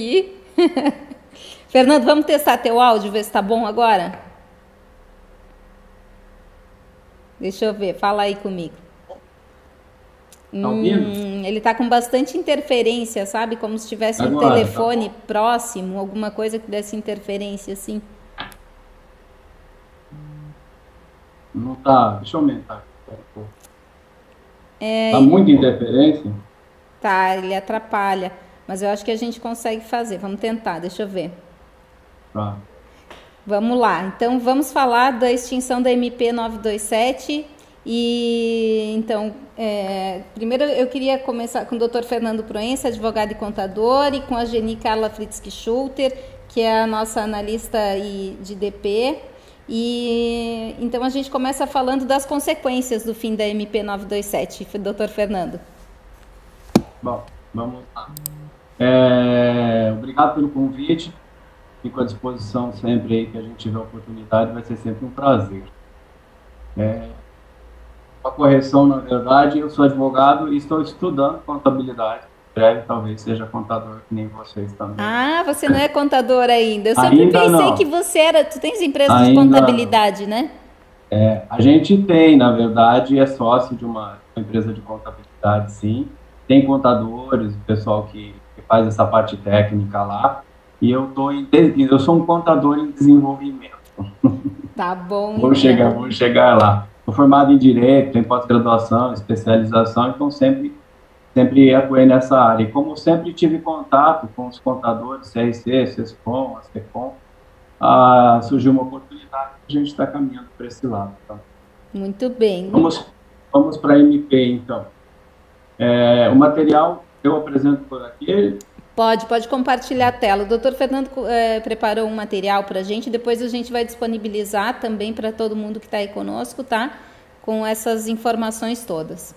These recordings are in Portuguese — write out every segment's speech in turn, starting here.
aqui. Fernando, vamos testar teu áudio, ver se tá bom agora? Deixa eu ver, fala aí comigo. Tá ouvindo? Hum, ele tá com bastante interferência, sabe? Como se tivesse um Agora, tá telefone próximo, alguma coisa que desse interferência assim. Não tá. Deixa eu aumentar. É, Tá muita interferência? tá, ele atrapalha. Mas eu acho que a gente consegue fazer. Vamos tentar, deixa eu ver. Tá. Vamos lá. Então vamos falar da extinção da MP 927 e então é, primeiro eu queria começar com o Dr. Fernando Proença, advogado e contador, e com a Geni Carla Fritzky Schulter, que é a nossa analista de DP. E então a gente começa falando das consequências do fim da MP 927, Dr. Fernando. Bom, vamos lá. É, obrigado pelo convite. Fico à disposição sempre aí que a gente tiver oportunidade, vai ser sempre um prazer. É, uma correção, na verdade, eu sou advogado e estou estudando contabilidade. Breve, talvez seja contador, que nem vocês também. Ah, você não é contador ainda. Eu sempre Ainda pensei não. que você era. Tu tens empresa de Ainda não. contabilidade, né? É, a gente tem, na verdade, é sócio de uma empresa de contabilidade, sim. Tem contadores, o pessoal que faz essa parte técnica lá. E eu tô em, eu sou um contador em desenvolvimento. Tá bom. Vou então. chegar, vou chegar lá. Sou formado em direito, em pós-graduação, especialização, então sempre sempre atuei nessa área. E como sempre tive contato com os contadores, CRC, CESCOM, ASECOM, ah, surgiu uma oportunidade e a gente está caminhando para esse lado. Tá? Muito bem. Vamos, vamos para a MP, então. É, o material eu apresento por aqui. Pode, pode compartilhar a tela. O doutor Fernando eh, preparou um material para a gente, depois a gente vai disponibilizar também para todo mundo que está aí conosco, tá? Com essas informações todas.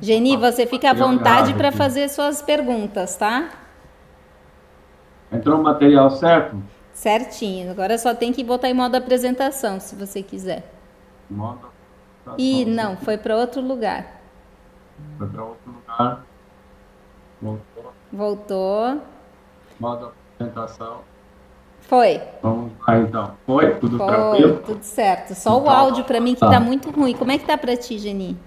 Geni, você fica à vontade para fazer suas perguntas, tá? Entrou o material certo? Certinho. Agora só tem que botar em modo apresentação, se você quiser. Modo. Ih, não, foi para outro lugar. Foi para outro lugar. Voltou. Voltou. Modo apresentação. Foi. Vamos lá, então. Foi? Tudo Foi, tranquilo? tudo certo. Só o Então, áudio para mim que tá. tá muito ruim. Como é que tá para ti, Geni?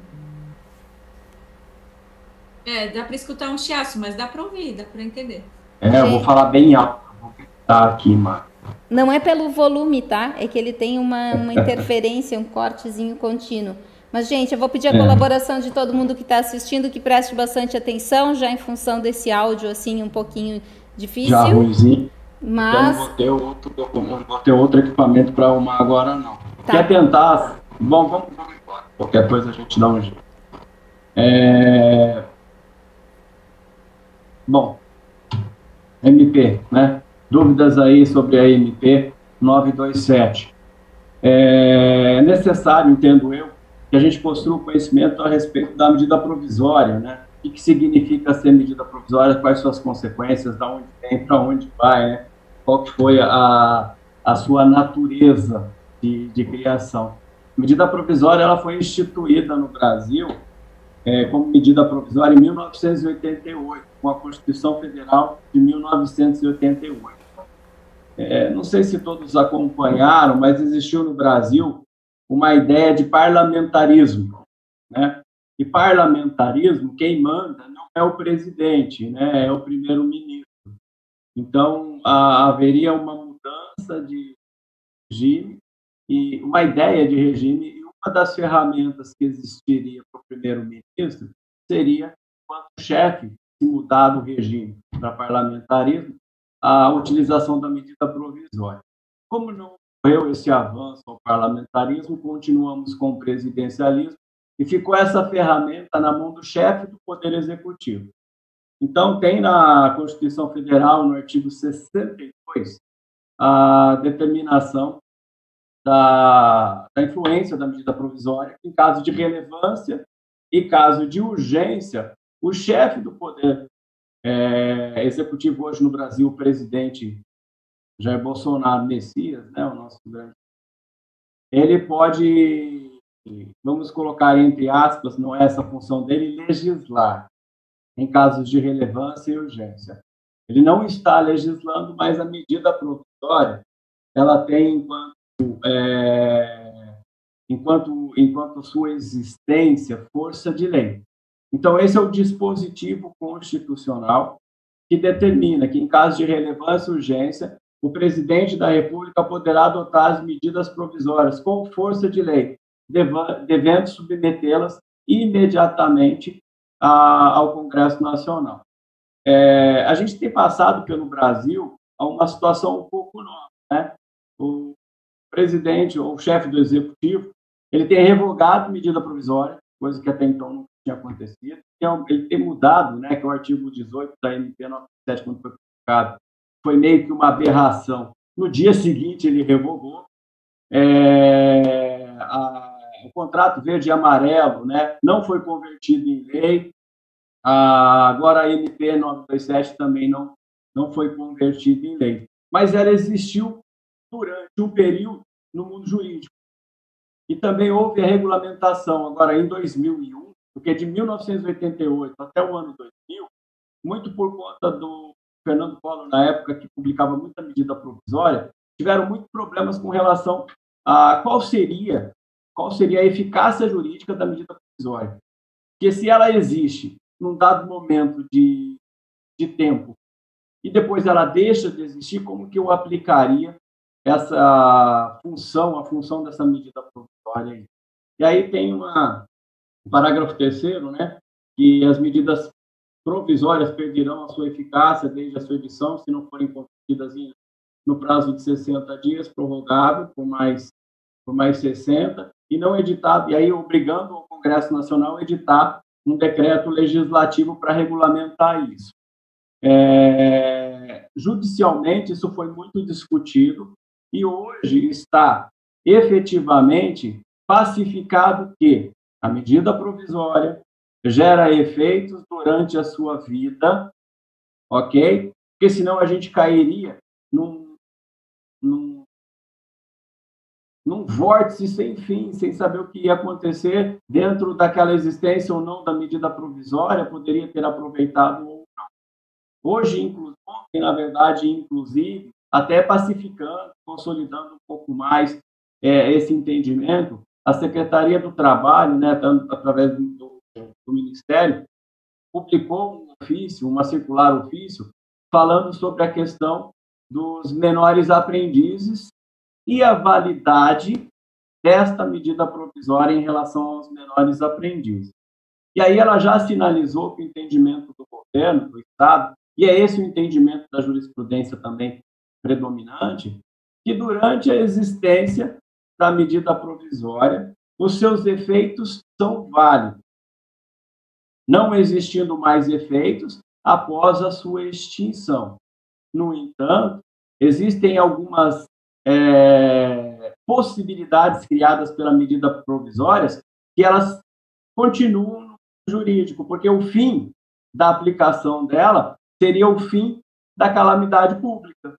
É, dá para escutar um chiaço, mas dá para ouvir, dá para entender. É, eu vou falar bem alto. Vou gritar aqui, mano. Não é pelo volume, tá? É que ele tem uma, uma interferência, um cortezinho contínuo. Mas, gente, eu vou pedir a É. colaboração de todo mundo que está assistindo, que preste bastante atenção, já em função desse áudio, assim, um pouquinho difícil. Já ruimzinho. Então não mas, ter outro, não vou ter outro equipamento para arrumar agora, não. Tá. Quer tentar? Bom, vamos, vamos embora. Qualquer coisa a gente dá um jeito. É... Bom, MP, né? Dúvidas aí sobre a MP 927. É necessário, entendo eu, que a gente possua o conhecimento a respeito da medida provisória, né? O que, significa ser medida provisória, quais suas consequências, da onde vem, para onde vai, né? Qual que foi a, a sua natureza de, de criação. Medida provisória ela foi instituída no Brasil é, como medida provisória em 1988, com a Constituição Federal de 1988. É, não sei se todos acompanharam, mas existiu no Brasil uma ideia de parlamentarismo, né? E parlamentarismo, quem manda não é o presidente, né? É o primeiro-ministro. Então, a, haveria uma mudança de regime e uma ideia de regime e uma das ferramentas que existiria para o primeiro-ministro seria, quanto chefe, se mudar do regime para parlamentarismo, a utilização da medida provisória. Como não ocorreu esse avanço ao parlamentarismo, continuamos com o presidencialismo e ficou essa ferramenta na mão do chefe do Poder Executivo. Então, tem na Constituição Federal, no artigo 62, a determinação da, da influência da medida provisória em caso de relevância e caso de urgência, o chefe do Poder é, Executivo hoje no Brasil, o presidente Jair Bolsonaro Messias, né, o nosso grande, ele pode, vamos colocar entre aspas, não é essa a função dele, legislar. em casos de relevância e urgência. Ele não está legislando, mas a medida provisória ela tem enquanto é, enquanto enquanto sua existência força de lei. Então esse é o dispositivo constitucional que determina que em caso de relevância e urgência o presidente da República poderá adotar as medidas provisórias com força de lei, devendo submetê-las imediatamente ao Congresso Nacional. É, a gente tem passado pelo Brasil a uma situação um pouco nova. Né? O presidente ou o chefe do executivo ele tem revogado medida provisória, coisa que até então não tinha acontecido. Ele tem mudado, né, que é o artigo 18 da MP 97, quando foi publicado, foi meio que uma aberração. No dia seguinte, ele revogou. É, a, o contrato verde e amarelo né, não foi convertido em lei. A, agora, a MP 927 também não, não foi convertida em lei. Mas ela existiu durante um período no mundo jurídico. E também houve a regulamentação, agora em 2001, porque de 1988 até o ano 2000, muito por conta do Fernando Collor, na época, que publicava muita medida provisória, tiveram muitos problemas com relação a qual seria, qual seria a eficácia jurídica da medida provisória. Porque se ela existe num dado momento de, de tempo e depois ela deixa de existir, como que eu aplicaria essa função, a função dessa medida provisória? E aí tem uma, parágrafo terceiro, né, que as medidas provisórias perderão a sua eficácia desde a sua edição, se não forem concedidas no prazo de 60 dias, prorrogável por mais, por mais 60, e não editado, e aí obrigando o Congresso Nacional a editar um decreto legislativo para regulamentar isso. É, judicialmente, isso foi muito discutido, e hoje está efetivamente pacificado que a medida provisória gera efeitos durante a sua vida, ok? Porque senão a gente cairia num, num, num vórtice sem fim, sem saber o que ia acontecer dentro daquela existência ou não da medida provisória, poderia ter aproveitado ou não. Hoje, inclusive, na verdade, inclusive, até pacificando, consolidando um pouco mais é, esse entendimento, a Secretaria do Trabalho, né, através do do Ministério, publicou um ofício, uma circular ofício, falando sobre a questão dos menores aprendizes e a validade desta medida provisória em relação aos menores aprendizes. E aí ela já sinalizou que o entendimento do governo, do Estado, e é esse o entendimento da jurisprudência também predominante, que durante a existência da medida provisória, os seus efeitos são válidos, não existindo mais efeitos após a sua extinção. No entanto, existem algumas é, possibilidades criadas pela medida provisória que elas continuam no jurídico, porque o fim da aplicação dela seria o fim da calamidade pública.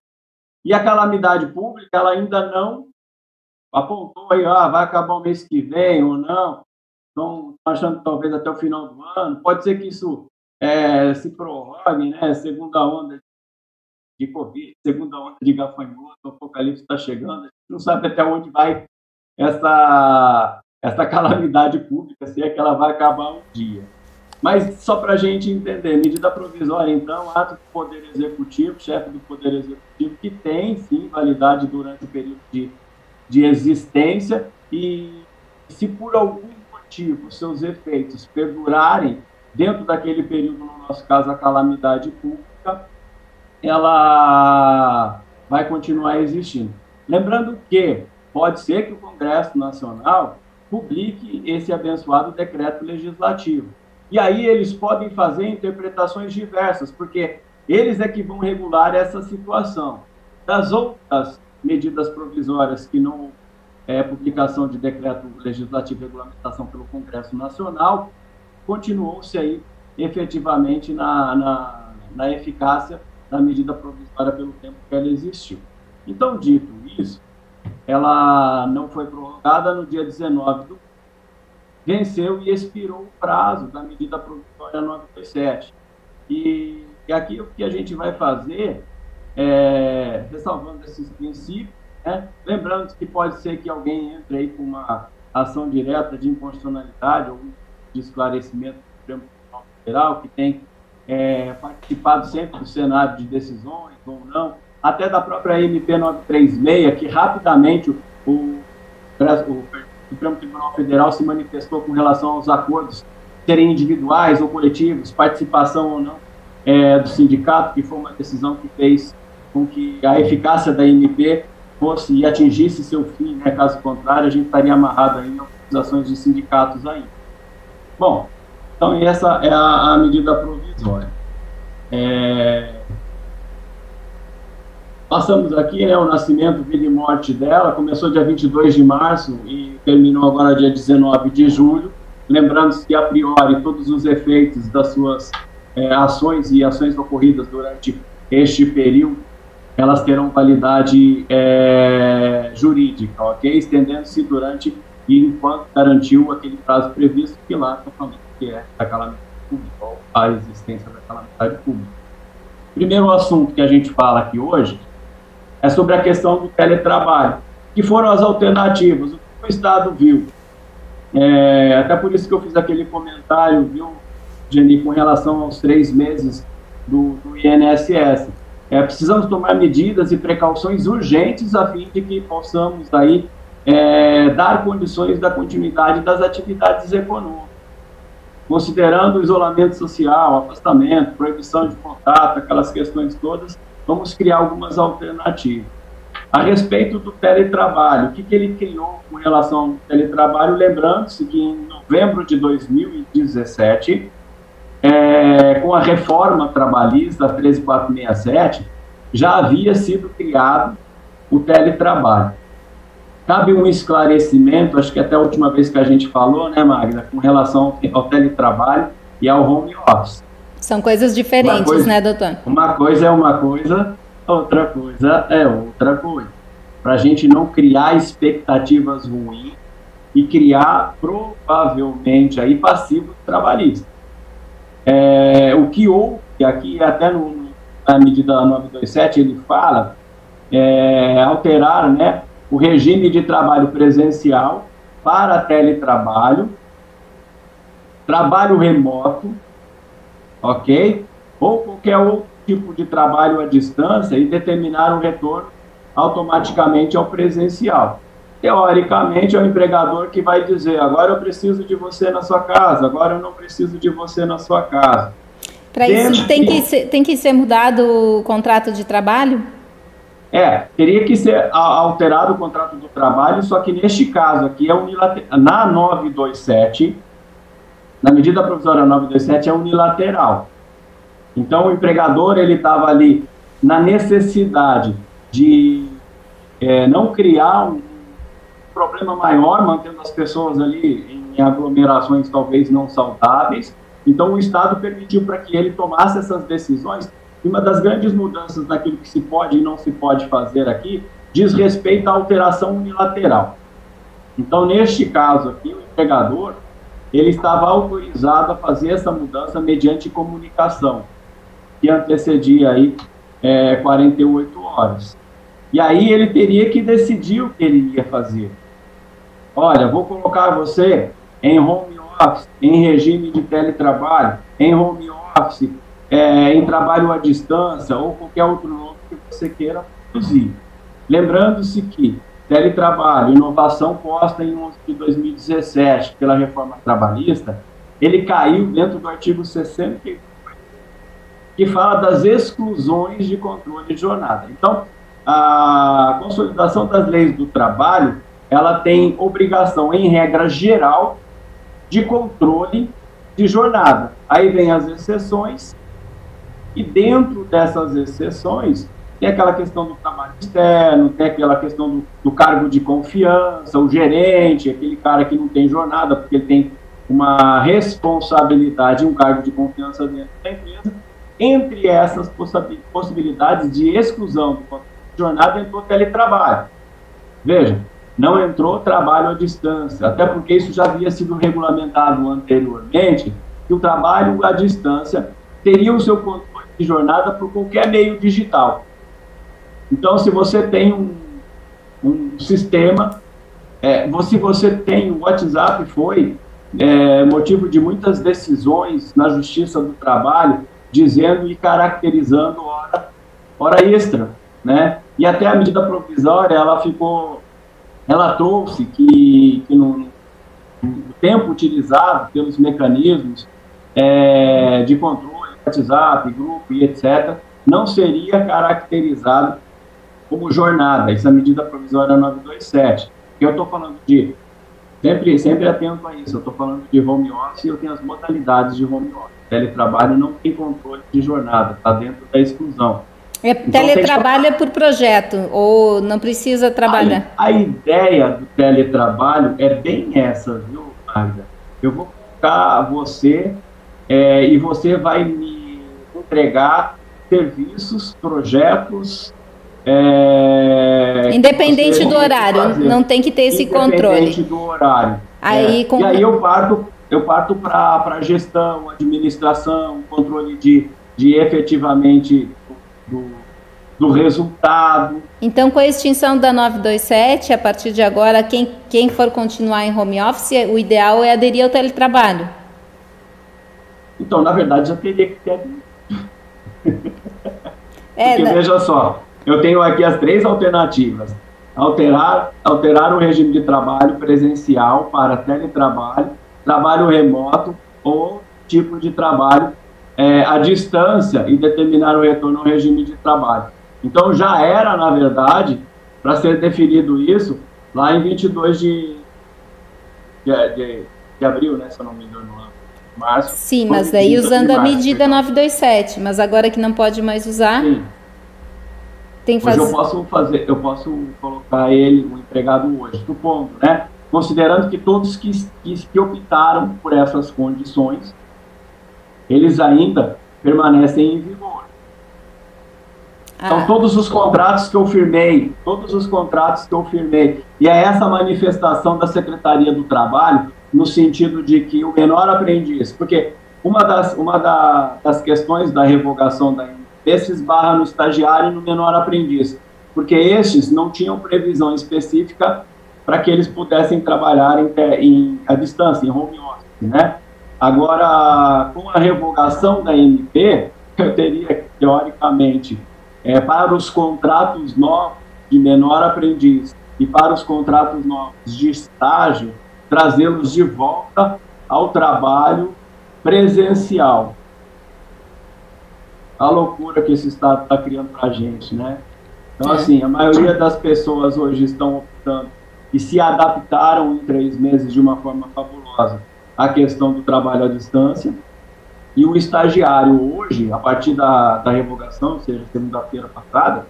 E a calamidade pública ela ainda não apontou aí, ah, vai acabar o mês que vem ou não estão achando que talvez até o final do ano. Pode ser que isso é, se prorrogue, né? Segunda onda de Covid, segunda onda de gafanhoto, o apocalipse está chegando. A gente não sabe até onde vai essa, essa calamidade pública, se é que ela vai acabar um dia. Mas só para a gente entender, medida provisória, então, ato do Poder Executivo, chefe do Poder Executivo, que tem, sim, validade durante o período de, de existência, e se por algum motivo, seus efeitos perdurarem dentro daquele período, no nosso caso, a calamidade pública, ela vai continuar existindo. Lembrando que pode ser que o Congresso Nacional publique esse abençoado decreto legislativo. E aí eles podem fazer interpretações diversas, porque eles é que vão regular essa situação. Das outras medidas provisórias que não é, publicação de decreto legislativo e regulamentação pelo Congresso Nacional, continuou-se aí efetivamente na, na, na, eficácia da medida provisória pelo tempo que ela existiu. Então, dito isso, ela não foi prorrogada no dia 19 do venceu e expirou o prazo da medida provisória 927. E, e aqui o que a gente vai fazer, é, ressalvando esses princípios, né? lembrando que pode ser que alguém entre aí com uma ação direta de inconstitucionalidade ou de esclarecimento do Supremo Tribunal Federal, que tem é, participado sempre do Senado de decisões ou não, até da própria MP 936, que rapidamente o, o, o Supremo Tribunal Federal se manifestou com relação aos acordos serem individuais ou coletivos, participação ou não é, do sindicato, que foi uma decisão que fez com que a eficácia da MP fosse e atingisse seu fim, né? caso contrário, a gente estaria amarrado aí em organizações de sindicatos ainda. Bom, então essa é a, a medida provisória. É... Passamos aqui, né, o nascimento, vida e morte dela, começou dia 22 de março e terminou agora dia 19 de julho, lembrando que, a priori, todos os efeitos das suas é, ações e ações ocorridas durante este período elas terão validade é, jurídica, ok? Estendendo-se durante e enquanto garantiu aquele prazo previsto, que lá que é a calamidade pública, ou a existência da calamidade pública. Primeiro assunto que a gente fala aqui hoje é sobre a questão do teletrabalho, que foram as alternativas, o que o Estado viu. É, até por isso que eu fiz aquele comentário, viu, Jenny, com relação aos três meses do, do INSS é, precisamos tomar medidas e precauções urgentes a fim de que possamos aí é, dar condições da continuidade das atividades econômicas, considerando o isolamento social, afastamento, proibição de contato, aquelas questões todas, vamos criar algumas alternativas. A respeito do teletrabalho, o que, que ele criou com relação ao teletrabalho? Lembrando-se que em novembro de 2017, é, com a reforma trabalhista 13467, já havia sido criado o teletrabalho. Cabe um esclarecimento, acho que até a última vez que a gente falou, né, Magda, com relação ao teletrabalho e ao home office. São coisas diferentes, coisa, né, doutor? Uma coisa é uma coisa, outra coisa é outra coisa. Para a gente não criar expectativas ruins e criar provavelmente aí passivos trabalhistas. É, o que houve aqui, até no, na medida 927, ele fala é, alterar né, o regime de trabalho presencial para teletrabalho, trabalho remoto, ok? Ou qualquer outro tipo de trabalho à distância e determinar o retorno automaticamente ao presencial teoricamente, é o empregador que vai dizer: agora eu preciso de você na sua casa, agora eu não preciso de você na sua casa. Para isso, tem que, ser, tem que ser mudado o contrato de trabalho? É, teria que ser alterado o contrato do trabalho, só que neste caso aqui é unilateral. Na 927, na medida provisória 927, é unilateral. Então, o empregador ele estava ali na necessidade de é, não criar um problema maior, mantendo as pessoas ali em aglomerações talvez não saudáveis. Então, o Estado permitiu para que ele tomasse essas decisões. E uma das grandes mudanças naquilo que se pode e não se pode fazer aqui diz respeito à alteração unilateral. Então, neste caso aqui, o empregador ele estava autorizado a fazer essa mudança mediante comunicação, que antecedia aí é, 48 horas. E aí ele teria que decidir o que ele ia fazer. Olha, vou colocar você em home office, em regime de teletrabalho, em home office, é, em trabalho à distância ou qualquer outro nome que você queira produzir. Lembrando-se que teletrabalho, inovação posta em 11 de 2017 pela reforma trabalhista, ele caiu dentro do artigo 68, que fala das exclusões de controle de jornada. Então, a consolidação das leis do trabalho ela tem obrigação, em regra geral, de controle de jornada. Aí vem as exceções, e dentro dessas exceções, tem aquela questão do trabalho externo, tem aquela questão do, do, cargo de confiança, o gerente, aquele cara que não tem jornada, porque ele tem uma responsabilidade, um cargo de confiança dentro da empresa. Entre essas possibilidades de exclusão do jornada entrou o teletrabalho. Veja, não entrou trabalho à distância, até porque isso já havia sido regulamentado anteriormente, que o trabalho à distância teria o seu controle de jornada por qualquer meio digital. Então, se você tem um, um sistema, é, se você tem o WhatsApp, foi é, motivo de muitas decisões na Justiça do Trabalho, dizendo e caracterizando hora, hora extra, né? E até a medida provisória, ela ficou, ela trouxe que, que no, no tempo utilizado pelos mecanismos é, de controle, WhatsApp, grupo e etc., não seria caracterizado como jornada. Isso é a medida provisória 927. Que eu estou falando de sempre, sempre atento a isso. Eu estou falando de home office e eu tenho as modalidades de home office. Teletrabalho não tem controle de jornada, está dentro da exclusão. É, então, teletrabalho é por projeto, ou não precisa trabalhar? A, a, ideia do teletrabalho é bem essa, viu, Magda? Eu vou colocar você é, e você vai me entregar serviços, projetos. É, Independente do horário, não tem que ter esse controle. Independente do horário. Aí, é, com... E aí eu parto, eu parto para gestão, administração, controle de, de efetivamente do, do resultado. Então, com a extinção da 927, a partir de agora, quem, quem for continuar em home office, o ideal é aderir ao teletrabalho. Então, na verdade, já teria que ter. É, Porque, veja só, eu tenho aqui as três alternativas. Alterar, alterar o regime de trabalho presencial para teletrabalho, trabalho remoto ou tipo de trabalho é, à distância e determinar o retorno ao regime de trabalho. Então já era, na verdade, para ser definido isso, lá em 22 de, de, de, de abril, né, se eu não me engano, lá, março. Sim, mas daí usando março, a medida 927, mas agora que não pode mais usar... Sim. Tem faz... Eu posso fazer, eu posso colocar ele, o um empregado hoje, supondo, né? Considerando que todos que, que, que optaram por essas condições eles ainda permanecem em vigor. Então, ah. todos os contratos que eu firmei, todos os contratos que eu firmei, e é essa manifestação da Secretaria do Trabalho, no sentido de que o menor aprendiz, porque uma das, uma da, das questões da revogação da se esbarra no estagiário e no menor aprendiz, porque estes não tinham previsão específica para que eles pudessem trabalhar em, em, à distância, em home office, né? Agora, com a revogação da MP, eu teria, teoricamente, é, para os contratos novos de menor aprendiz e para os contratos novos de estágio, trazê-los de volta ao trabalho presencial. A loucura que esse Estado está criando para a gente, né? Então, assim, a maioria das pessoas hoje estão optando e se adaptaram em três meses de uma forma fabulosa a questão do trabalho à distância. E o estagiário hoje, a partir da, da revogação, ou seja, segunda-feira passada,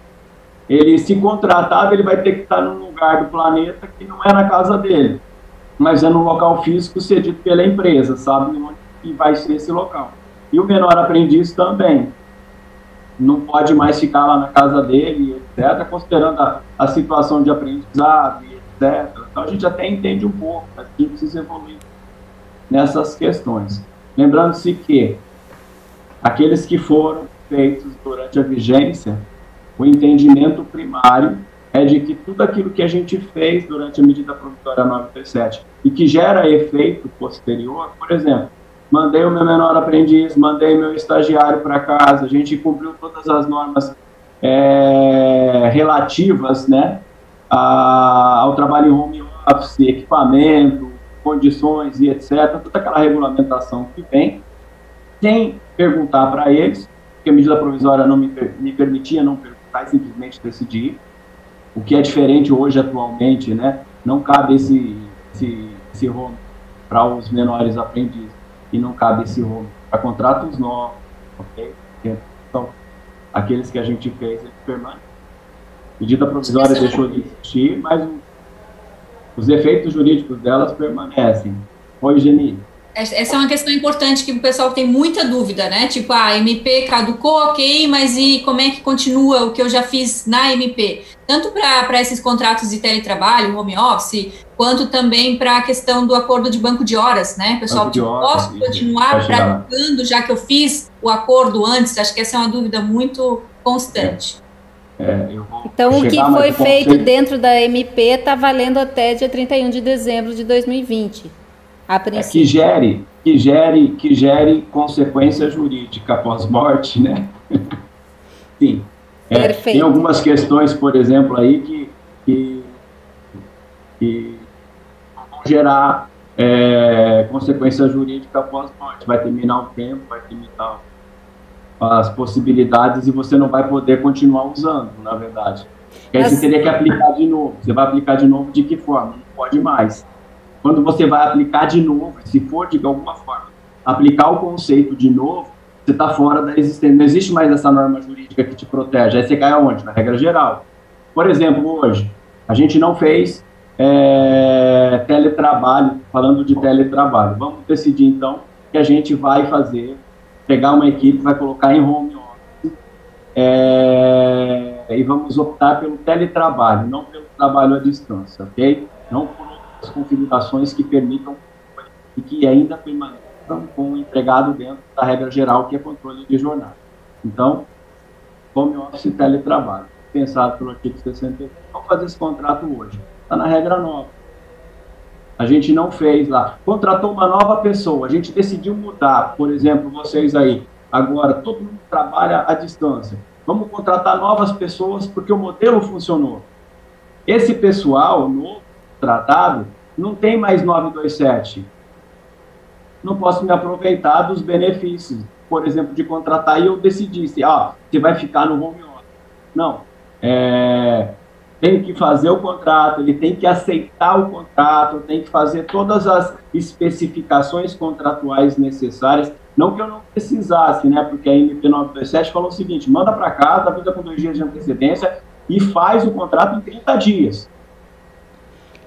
ele se contratava, ele vai ter que estar num lugar do planeta que não é na casa dele, mas é no local físico cedido pela empresa, sabe onde vai ser esse local. E o menor aprendiz também não pode mais ficar lá na casa dele, etc., considerando a, a situação de aprendizado, etc. Então a gente até entende um pouco, mas a gente precisa evoluir nessas questões. Lembrando-se que aqueles que foram feitos durante a vigência, o entendimento primário é de que tudo aquilo que a gente fez durante a medida provisória 937 e que gera efeito posterior, por exemplo, mandei o meu menor aprendiz, mandei meu estagiário para casa, a gente cumpriu todas as normas é, relativas né, a, ao trabalho home office, equipamento, condições e etc., toda aquela regulamentação que vem, sem perguntar para eles, porque a medida provisória não me, me permitia não perguntar e simplesmente decidir, o que é diferente hoje, atualmente, né? Não cabe esse, esse, esse home para os menores aprendizes e não cabe esse home para contratos novos, ok? Então, aqueles que a gente fez, eles permanecem. Medida provisória deixou de existir, mas os efeitos jurídicos delas permanecem. Oi, Geni. Essa é uma questão importante que o pessoal tem muita dúvida, né? Tipo, a ah, MP caducou, ok, mas e como é que continua o que eu já fiz na MP? Tanto para esses contratos de teletrabalho, home office, quanto também para a questão do acordo de banco de horas, né? Pessoal, tipo, horas, posso continuar praticando já que eu fiz o acordo antes? Acho que essa é uma dúvida muito constante. É. É, então, o que foi feito dentro da MP está valendo até dia 31 de dezembro de 2020. A é, que gere, que gere, que gere consequência jurídica pós-morte, né? Sim. É, Perfeito. Tem algumas questões, por exemplo, aí que, que, que vão gerar é, consequência jurídica pós-morte. Vai terminar o tempo, vai terminar as possibilidades e você não vai poder continuar usando, na verdade. Porque aí você teria que aplicar de novo. Você vai aplicar de novo de que forma? Não pode mais. Quando você vai aplicar de novo, se for de alguma forma aplicar o conceito de novo, você está fora da existência. Não existe mais essa norma jurídica que te protege. Aí você cai aonde? Na regra geral. Por exemplo, hoje, a gente não fez é, teletrabalho, falando de teletrabalho. Vamos decidir, então, que a gente vai fazer, pegar uma equipe, vai colocar em home office é, e vamos optar pelo teletrabalho, não pelo trabalho à distância, ok? Não por as configurações que permitam e que ainda permaneçam com o empregado dentro da regra geral, que é controle de jornada. Então, home office e teletrabalho, pensado pelo artigo 68. Vamos fazer esse contrato hoje. Está na regra nova. A gente não fez lá. Contratou uma nova pessoa, a gente decidiu mudar. Por exemplo, vocês aí, agora todo mundo trabalha à distância. Vamos contratar novas pessoas porque o modelo funcionou. Esse pessoal novo tratado, não tem mais 927. Não posso me aproveitar dos benefícios, por exemplo, de contratar e eu decidisse, ah, você vai ficar no home office. Não. É, tem que fazer o contrato, ele tem que aceitar o contrato, tem que fazer todas as especificações contratuais necessárias. Não que eu não precisasse, né? Porque a MP 927 falou o seguinte: manda para casa, avisa com dois dias de antecedência e faz o contrato em 30 dias.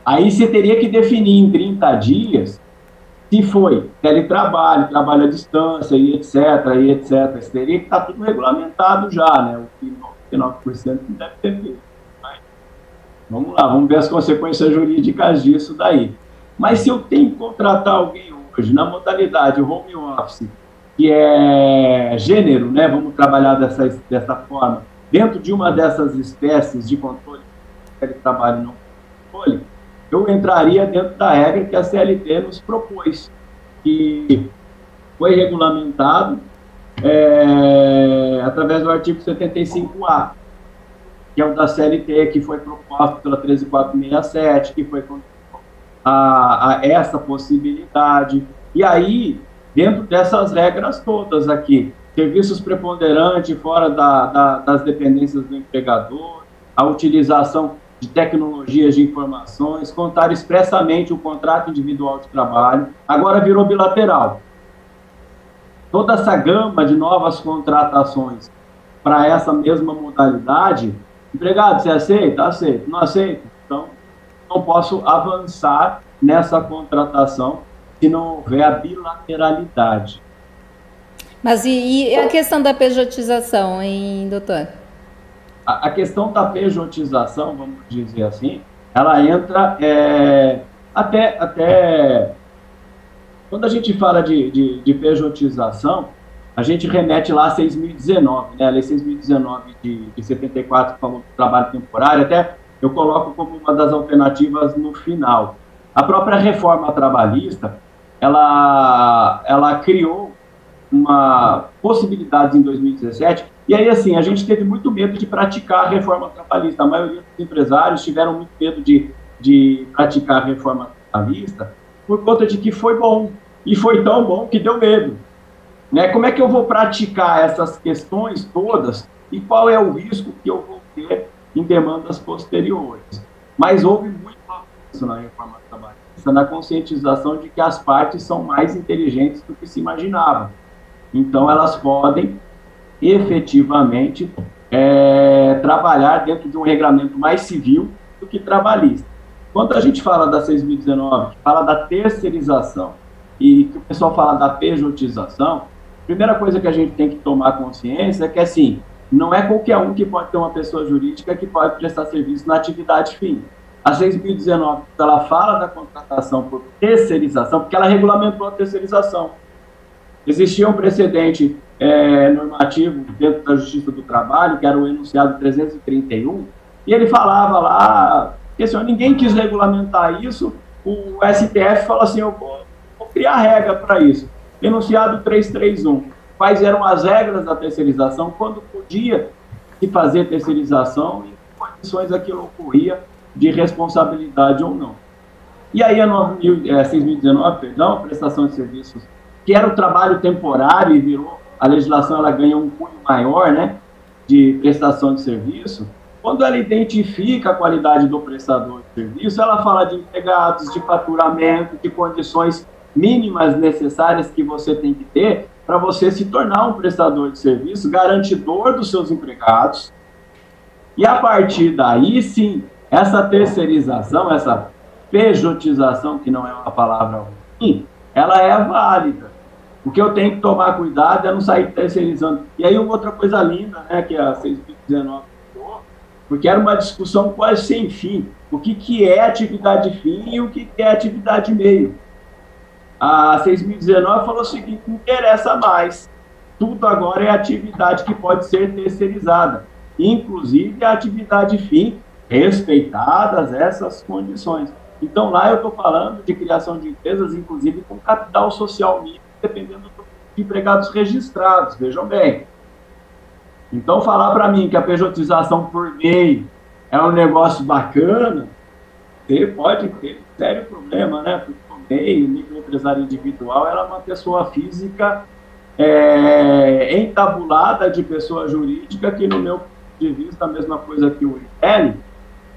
Aí você teria que definir em 30 dias se foi teletrabalho, trabalho à distância e etc, e etc. Isso teria que estar tudo regulamentado já, né? O que 99% não deve ter feito. Vamos lá, vamos ver as consequências jurídicas disso daí. Mas se eu tenho que contratar alguém hoje na modalidade home office, que é gênero, né? Vamos trabalhar dessa, dessa forma, dentro de uma dessas espécies de controle de teletrabalho não controle, eu entraria dentro da regra que a CLT nos propôs, que foi regulamentado é, através do artigo 75A, que é o da CLT, que foi proposto pela 13467, que foi a, a essa possibilidade. E aí, dentro dessas regras todas aqui, serviços preponderantes fora da, da, das dependências do empregador, a utilização de tecnologias de informações, contar expressamente o contrato individual de trabalho, agora virou bilateral. Toda essa gama de novas contratações para essa mesma modalidade, empregado, você aceita? Aceito. Não aceita? Então, não posso avançar nessa contratação se não houver a bilateralidade. Mas e, e a questão da pejotização, hein, doutor? a, a questão da pejotização, vamos dizer assim, ela entra é, até, até quando a gente fala de, de, de, pejotização, a gente remete lá a 6.019, né? a lei 6.019 de, de 74, que falou do trabalho temporário, até eu coloco como uma das alternativas no final. A própria reforma trabalhista, ela, ela criou uma possibilidade em 2017 e aí, assim, a gente teve muito medo de praticar a reforma trabalhista. A maioria dos empresários tiveram muito medo de, de praticar a reforma trabalhista por conta de que foi bom. E foi tão bom que deu medo. Né? Como é que eu vou praticar essas questões todas e qual é o risco que eu vou ter em demandas posteriores? Mas houve muito avanço na reforma trabalhista, na conscientização de que as partes são mais inteligentes do que se imaginava. Então, elas podem efetivamente é, trabalhar dentro de um regulamento mais civil do que trabalhista. Quando a gente fala da 6.019, fala da terceirização e que o pessoal fala da pejotização, primeira coisa que a gente tem que tomar consciência é que, assim, não é qualquer um que pode ter uma pessoa jurídica que pode prestar serviço na atividade fim. A 6.019, ela fala da contratação por terceirização, porque ela regulamentou a terceirização. Existia um precedente é, normativo dentro da Justiça do Trabalho, que era o enunciado 331, e ele falava lá, que assim, ninguém quis regulamentar isso, o STF falou assim, eu vou, vou criar regra para isso. Enunciado 331, quais eram as regras da terceirização, quando podia se fazer terceirização e em condições aquilo ocorria de responsabilidade ou não. E aí a 6.019, é, perdão, prestação de serviços, que era o trabalho temporário e virou, a legislação ela ganha um cunho maior, né, de prestação de serviço, quando ela identifica a qualidade do prestador de serviço, ela fala de empregados, de faturamento, de condições mínimas necessárias que você tem que ter para você se tornar um prestador de serviço garantidor dos seus empregados. E a partir daí, sim, essa terceirização, essa pejotização, que não é uma palavra ruim, ela é válida. O que eu tenho que tomar cuidado é não sair terceirizando. E aí, outra coisa linda, né, que a 619 falou, porque era uma discussão quase sem fim. O que, que é atividade fim e o que, que é atividade meio. A 6.019 falou o seguinte: não interessa mais. Tudo agora é atividade que pode ser terceirizada, inclusive a atividade fim respeitadas essas condições. Então, lá eu estou falando de criação de empresas, inclusive com capital social mínimo, dependendo de empregados registrados, vejam bem. Então, falar para mim que a pejotização por MEI é um negócio bacana, você pode ter sério problema, né? Porque o microempresário individual, ela é uma pessoa física é, entabulada de pessoa jurídica, que, no meu ponto de vista, a mesma coisa que o IL,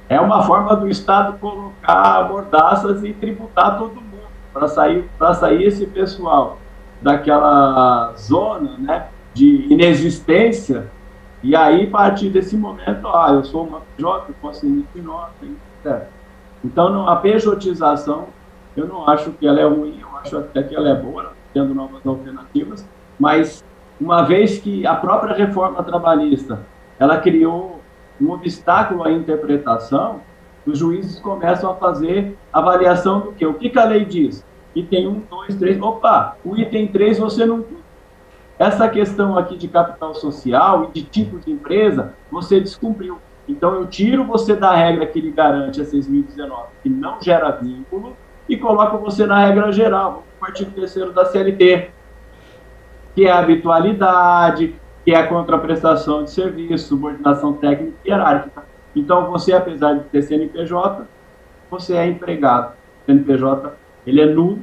é uma forma do Estado colocar mordaças e tributar todo mundo para sair, sair esse pessoal daquela zona né, de inexistência e aí, a partir desse momento, ah, eu sou uma PJ, eu posso emitir nota, etc. Então, a pejotização, eu não acho que ela é ruim, eu acho até que ela é boa, tendo novas alternativas, mas uma vez que a própria reforma trabalhista, ela criou um obstáculo à interpretação, os juízes começam a fazer avaliação do quê? O que, que a lei diz? Item 1, 2, 3, opa, o item 3 você não essa questão aqui de capital social e de tipo de empresa, você descumpriu. Então eu tiro você da regra que lhe garante a 6.019, que não gera vínculo, e coloco você na regra geral, o artigo 3 da CLT, que é a habitualidade, que é a contraprestação de serviço, subordinação técnica e hierárquica. Então, você, apesar de ter CNPJ, você é empregado. O CNPJ, ele é nulo,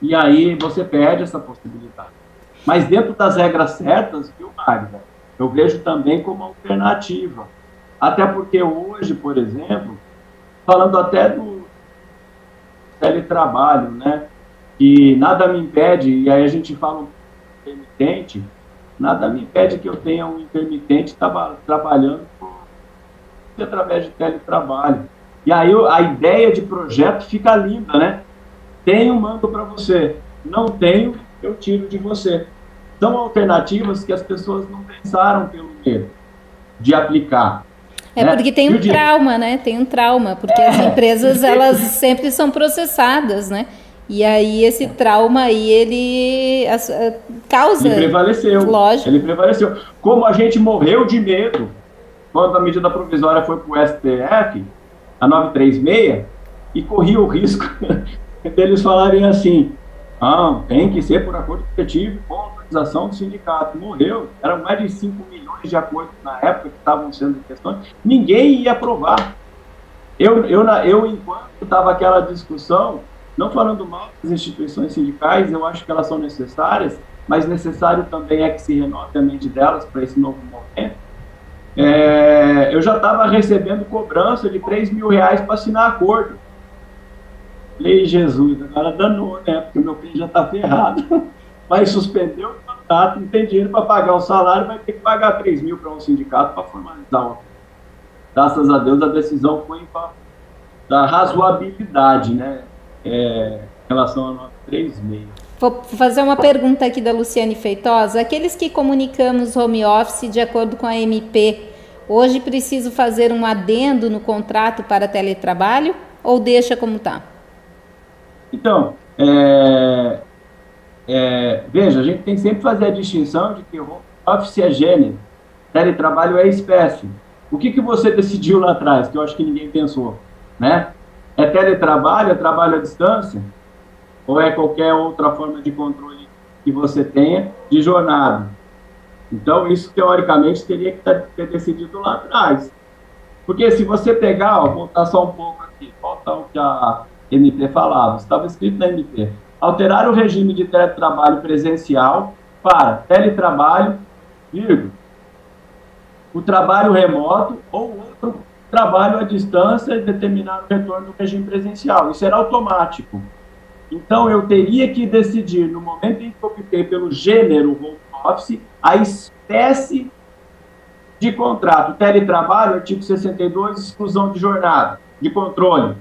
e aí você perde essa possibilidade. Mas dentro das regras certas, viu, Magda? Eu vejo também como alternativa. Até porque hoje, por exemplo, falando até do teletrabalho, né? Que nada me impede, e aí a gente fala um intermitente, nada me impede que eu tenha um intermitente traba, trabalhando através de teletrabalho. E aí a ideia de projeto fica linda, né? Tenho, mando para você. Não tenho, eu tiro de você. São alternativas que as pessoas não pensaram pelo medo de aplicar. É né? porque tem um trauma, né? Tem um trauma, porque é, as empresas elas sempre são processadas, né? E aí esse trauma aí, ele eh, causa... Ele prevaleceu. Lógico. Ele prevaleceu. Como a gente morreu de medo quando a medida provisória foi para o STF, a 936, e corria o risco deles falarem assim, ah, tem que ser por acordo coletivo com autorização do sindicato. Morreu. Eram mais de 5 milhões de acordos na época que estavam sendo questões. Ninguém ia aprovar. Eu, eu, eu enquanto estava aquela discussão, não falando mal das instituições sindicais, eu acho que elas são necessárias, mas necessário também é que se renove a mente delas para esse novo momento. É, eu já estava recebendo cobrança de 3 mil reais para assinar acordo. Falei, Jesus, agora danou, né? Porque meu cliente já está ferrado. Vai suspender o contrato, não tem dinheiro para pagar o salário, vai ter que pagar 3 mil para um sindicato para formalizar o Graças a Deus a decisão foi da razoabilidade, né? É, relação a 936. Vou fazer uma pergunta aqui da Luciane Feitosa. Aqueles que comunicamos home office de acordo com a MP, hoje preciso fazer um adendo no contrato para teletrabalho ou deixa como está? Então, é, é, veja, a gente tem que sempre fazer a distinção de que office é gênero, teletrabalho é espécie. O que, que você decidiu lá atrás, que eu acho que ninguém pensou, né? É teletrabalho, é trabalho à distância? ou é qualquer outra forma de controle que você tenha de jornada. Então, isso teoricamente teria que ter decidido lá atrás. Porque se você pegar, ó, voltar só um pouco aqui, voltar o que a MP falava, estava escrito na MP, alterar o regime de teletrabalho presencial para teletrabalho, o trabalho remoto ou outro trabalho à distância e determinar o retorno do regime presencial. Isso era automático. Então, eu teria que decidir, no momento em que optei pelo gênero home office, a espécie de contrato. Teletrabalho, artigo 62, exclusão de jornada, de controle.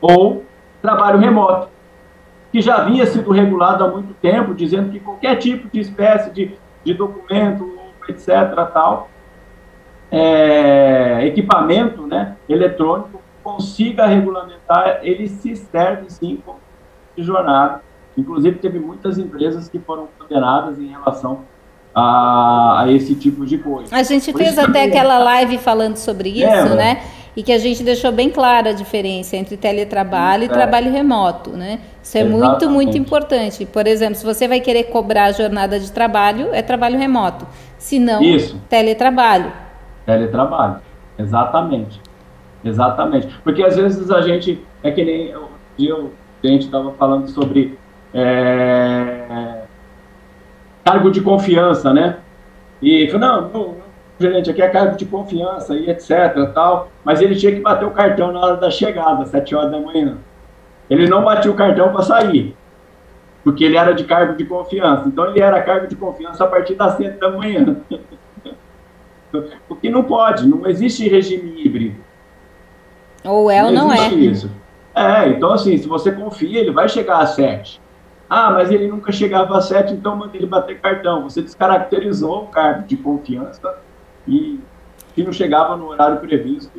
Ou trabalho remoto, que já havia sido regulado há muito tempo, dizendo que qualquer tipo de espécie de, de documento, etc., tal, é, equipamento né, eletrônico consiga regulamentar, ele se serve sim de jornada. Inclusive, teve muitas empresas que foram condenadas em relação a, a esse tipo de coisa. A gente Por fez até aquela live falando sobre isso, é, né? E que a gente deixou bem clara a diferença entre teletrabalho é. e trabalho remoto, né? Isso é Exatamente. muito, muito importante. Por exemplo, se você vai querer cobrar a jornada de trabalho, é trabalho remoto. Se não, isso. teletrabalho. Teletrabalho, exatamente. Exatamente. Porque às vezes a gente, é que nem eu, a gente estava falando sobre é, cargo de confiança, né? E falou, não, não, gerente, aqui é cargo de confiança e etc, tal, mas ele tinha que bater o cartão na hora da chegada, sete horas da manhã. Ele não batia o cartão para sair, porque ele era de cargo de confiança. Então ele era cargo de confiança a partir das sete da manhã. o que não pode, não existe regime híbrido. Ou é ou não, não é. Isso. É, então assim, se você confia, ele vai chegar a 7. Ah, mas ele nunca chegava a 7, então manda ele bater cartão. Você descaracterizou o cargo de confiança e se não chegava no horário previsto,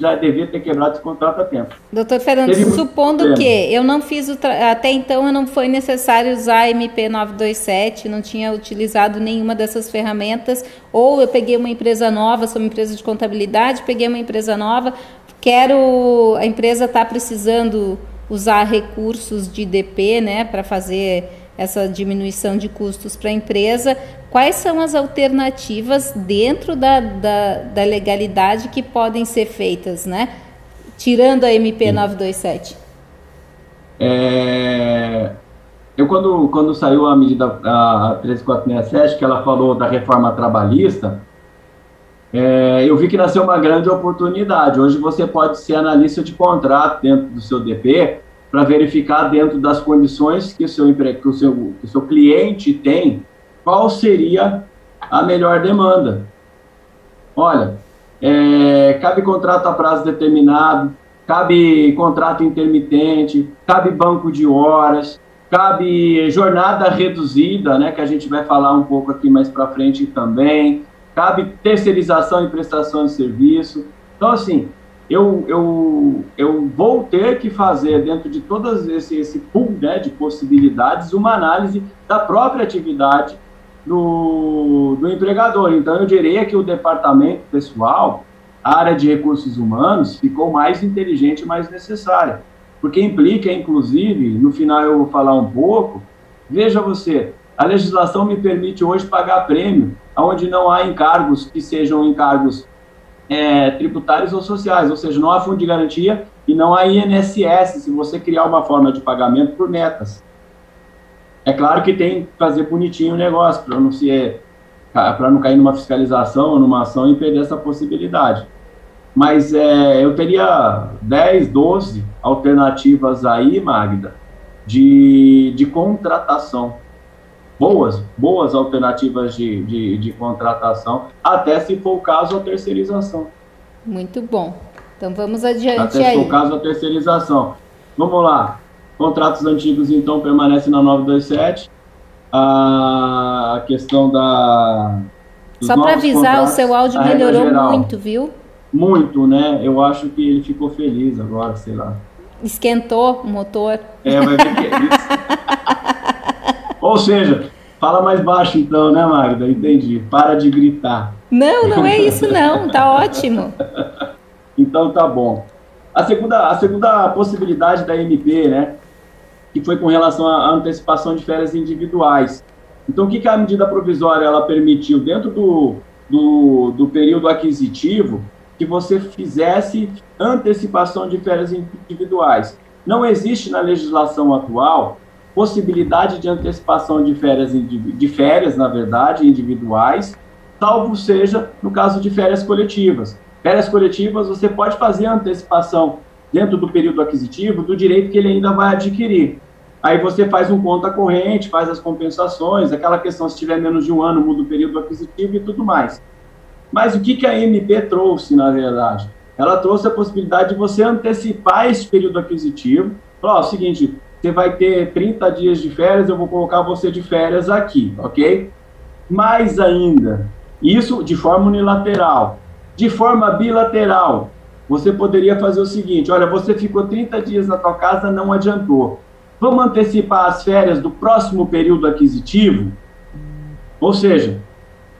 já devia ter quebrado esse contrato a tempo. Doutor Fernando, Teve supondo que eu não fiz o até então eu não foi necessário usar MP 927, não tinha utilizado nenhuma dessas ferramentas, ou eu peguei uma empresa nova, sou uma empresa de contabilidade, peguei uma empresa nova, Quero, a empresa está precisando usar recursos de DP, né, para fazer essa diminuição de custos para a empresa. Quais são as alternativas dentro da, da, da, legalidade que podem ser feitas, né? Tirando a MP 927. É, eu, quando, quando saiu a medida a 13467, que ela falou da reforma trabalhista, é, eu vi que nasceu uma grande oportunidade. Hoje você pode ser analista de contrato dentro do seu DP para verificar dentro das condições que o seu, que o seu, que o seu cliente tem, qual seria a melhor demanda. Olha, é, cabe contrato a prazo determinado, cabe contrato intermitente, cabe banco de horas, cabe jornada reduzida, né, que a gente vai falar um pouco aqui mais para frente também cabe terceirização e prestação de serviço. Então, assim, eu, eu, eu vou ter que fazer, dentro de todo esse, esse pool né, de possibilidades, uma análise da própria atividade do, do empregador. Então, eu diria que o departamento pessoal, a área de recursos humanos, ficou mais inteligente mais necessária. Porque implica, inclusive, no final eu vou falar um pouco, veja você, a legislação me permite hoje pagar prêmio onde não há encargos que sejam encargos é, tributários ou sociais, ou seja, não há fundo de garantia e não há INSS se você criar uma forma de pagamento por metas. É claro que tem que fazer bonitinho o negócio para não ser para não cair numa fiscalização ou numa ação e perder essa possibilidade. Mas é, eu teria 10, 12 alternativas aí, Magda, de, de contratação boas, boas alternativas de, de, de contratação, até se for o caso a terceirização. Muito bom. Então vamos adiante até aí. se for o caso a terceirização. Vamos lá. Contratos antigos, então, permanecem na 927. A questão da. Só para avisar, o seu áudio melhorou muito, viu? Muito, né? Eu acho que ele ficou feliz agora, sei lá. Esquentou o motor. É, vai ver que é isso. Ou seja, fala mais baixo então, né, Magda? Entendi. Para de gritar. Não, não é isso não. Tá ótimo. então tá bom. A segunda, a segunda possibilidade da MP, né, que foi com relação à antecipação de férias individuais. Então, o que, que a medida provisória ela permitiu? Dentro do, do, do período aquisitivo, que você fizesse antecipação de férias individuais. Não existe na legislação atual possibilidade de antecipação de férias, de férias, na verdade, individuais, salvo seja no caso de férias coletivas. Férias coletivas, você pode fazer a antecipação dentro do período aquisitivo do direito que ele ainda vai adquirir. Aí você faz um conta corrente, faz as compensações, aquela questão se tiver menos de um ano, muda o período aquisitivo e tudo mais. Mas o que, que a MP trouxe, na verdade? Ela trouxe a possibilidade de você antecipar esse período aquisitivo. Falar, ó, o seguinte, você vai ter 30 dias de férias, eu vou colocar você de férias aqui, ok? Mais ainda, isso de forma unilateral. De forma bilateral, você poderia fazer o seguinte: olha, você ficou 30 dias na tua casa, não adiantou. Vamos antecipar as férias do próximo período aquisitivo? Ou seja,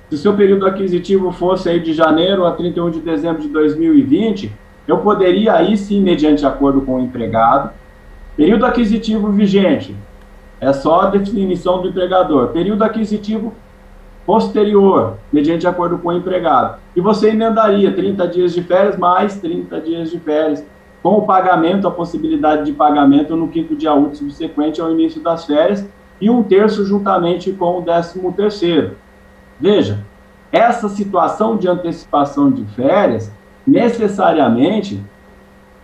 se o seu período aquisitivo fosse aí de janeiro a 31 de dezembro de 2020, eu poderia aí sim, mediante acordo com o empregado, período aquisitivo vigente, é só a definição do empregador. Período aquisitivo posterior, mediante acordo com o empregado. E você emendaria 30 dias de férias mais 30 dias de férias, com o pagamento, a possibilidade de pagamento no quinto dia útil subsequente ao início das férias, e um terço juntamente com o décimo terceiro. Veja, essa situação de antecipação de férias, necessariamente,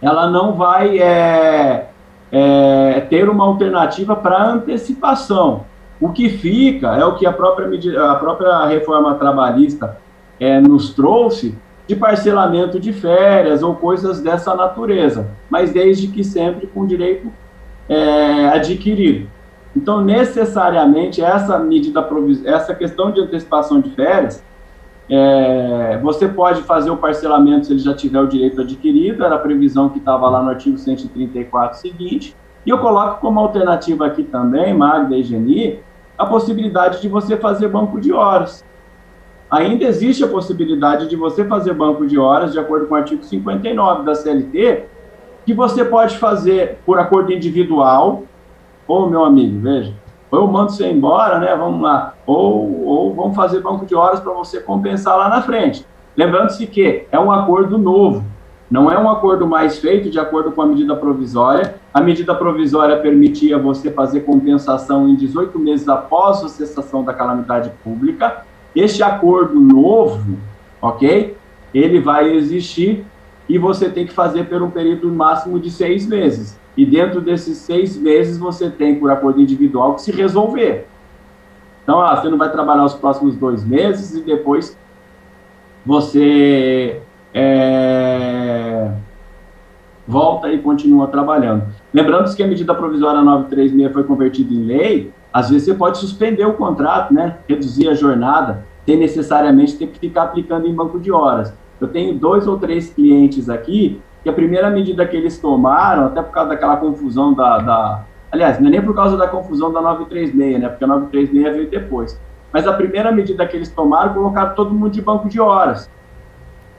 ela não vai é, é, ter uma alternativa para antecipação. O que fica é o que a própria, a própria reforma trabalhista é, nos trouxe de parcelamento de férias ou coisas dessa natureza, mas desde que sempre com direito é, adquirido. Então, necessariamente, essa medida, essa questão de antecipação de férias, é, você pode fazer o parcelamento se ele já tiver o direito adquirido, era a previsão que estava lá no artigo 134 seguinte, e eu coloco como alternativa aqui também, Magda e Geni, a possibilidade de você fazer banco de horas. Ainda existe a possibilidade de você fazer banco de horas, de acordo com o artigo 59 da CLT, que você pode fazer por acordo individual, Ô, meu amigo, veja, ou eu mando você embora, né? Vamos lá. Ou, ou vamos fazer banco de horas para você compensar lá na frente. Lembrando-se que é um acordo novo, não é um acordo mais feito de acordo com a medida provisória. A medida provisória permitia você fazer compensação em 18 meses após a cessação da calamidade pública. Este acordo novo, ok? Ele vai existir e você tem que fazer por um período máximo de seis meses. E dentro desses seis meses você tem, por acordo individual, que se resolver. Então, ah, você não vai trabalhar os próximos dois meses e depois você é, volta e continua trabalhando. Lembrando que a medida provisória 936 foi convertida em lei, às vezes você pode suspender o contrato, né? reduzir a jornada, sem necessariamente ter que ficar aplicando em banco de horas. Eu tenho dois ou três clientes aqui que a primeira medida que eles tomaram, até por causa daquela confusão da, da aliás, não é nem por causa da confusão da 936, né, porque a 936 veio depois, mas a primeira medida que eles tomaram, colocaram todo mundo de banco de horas,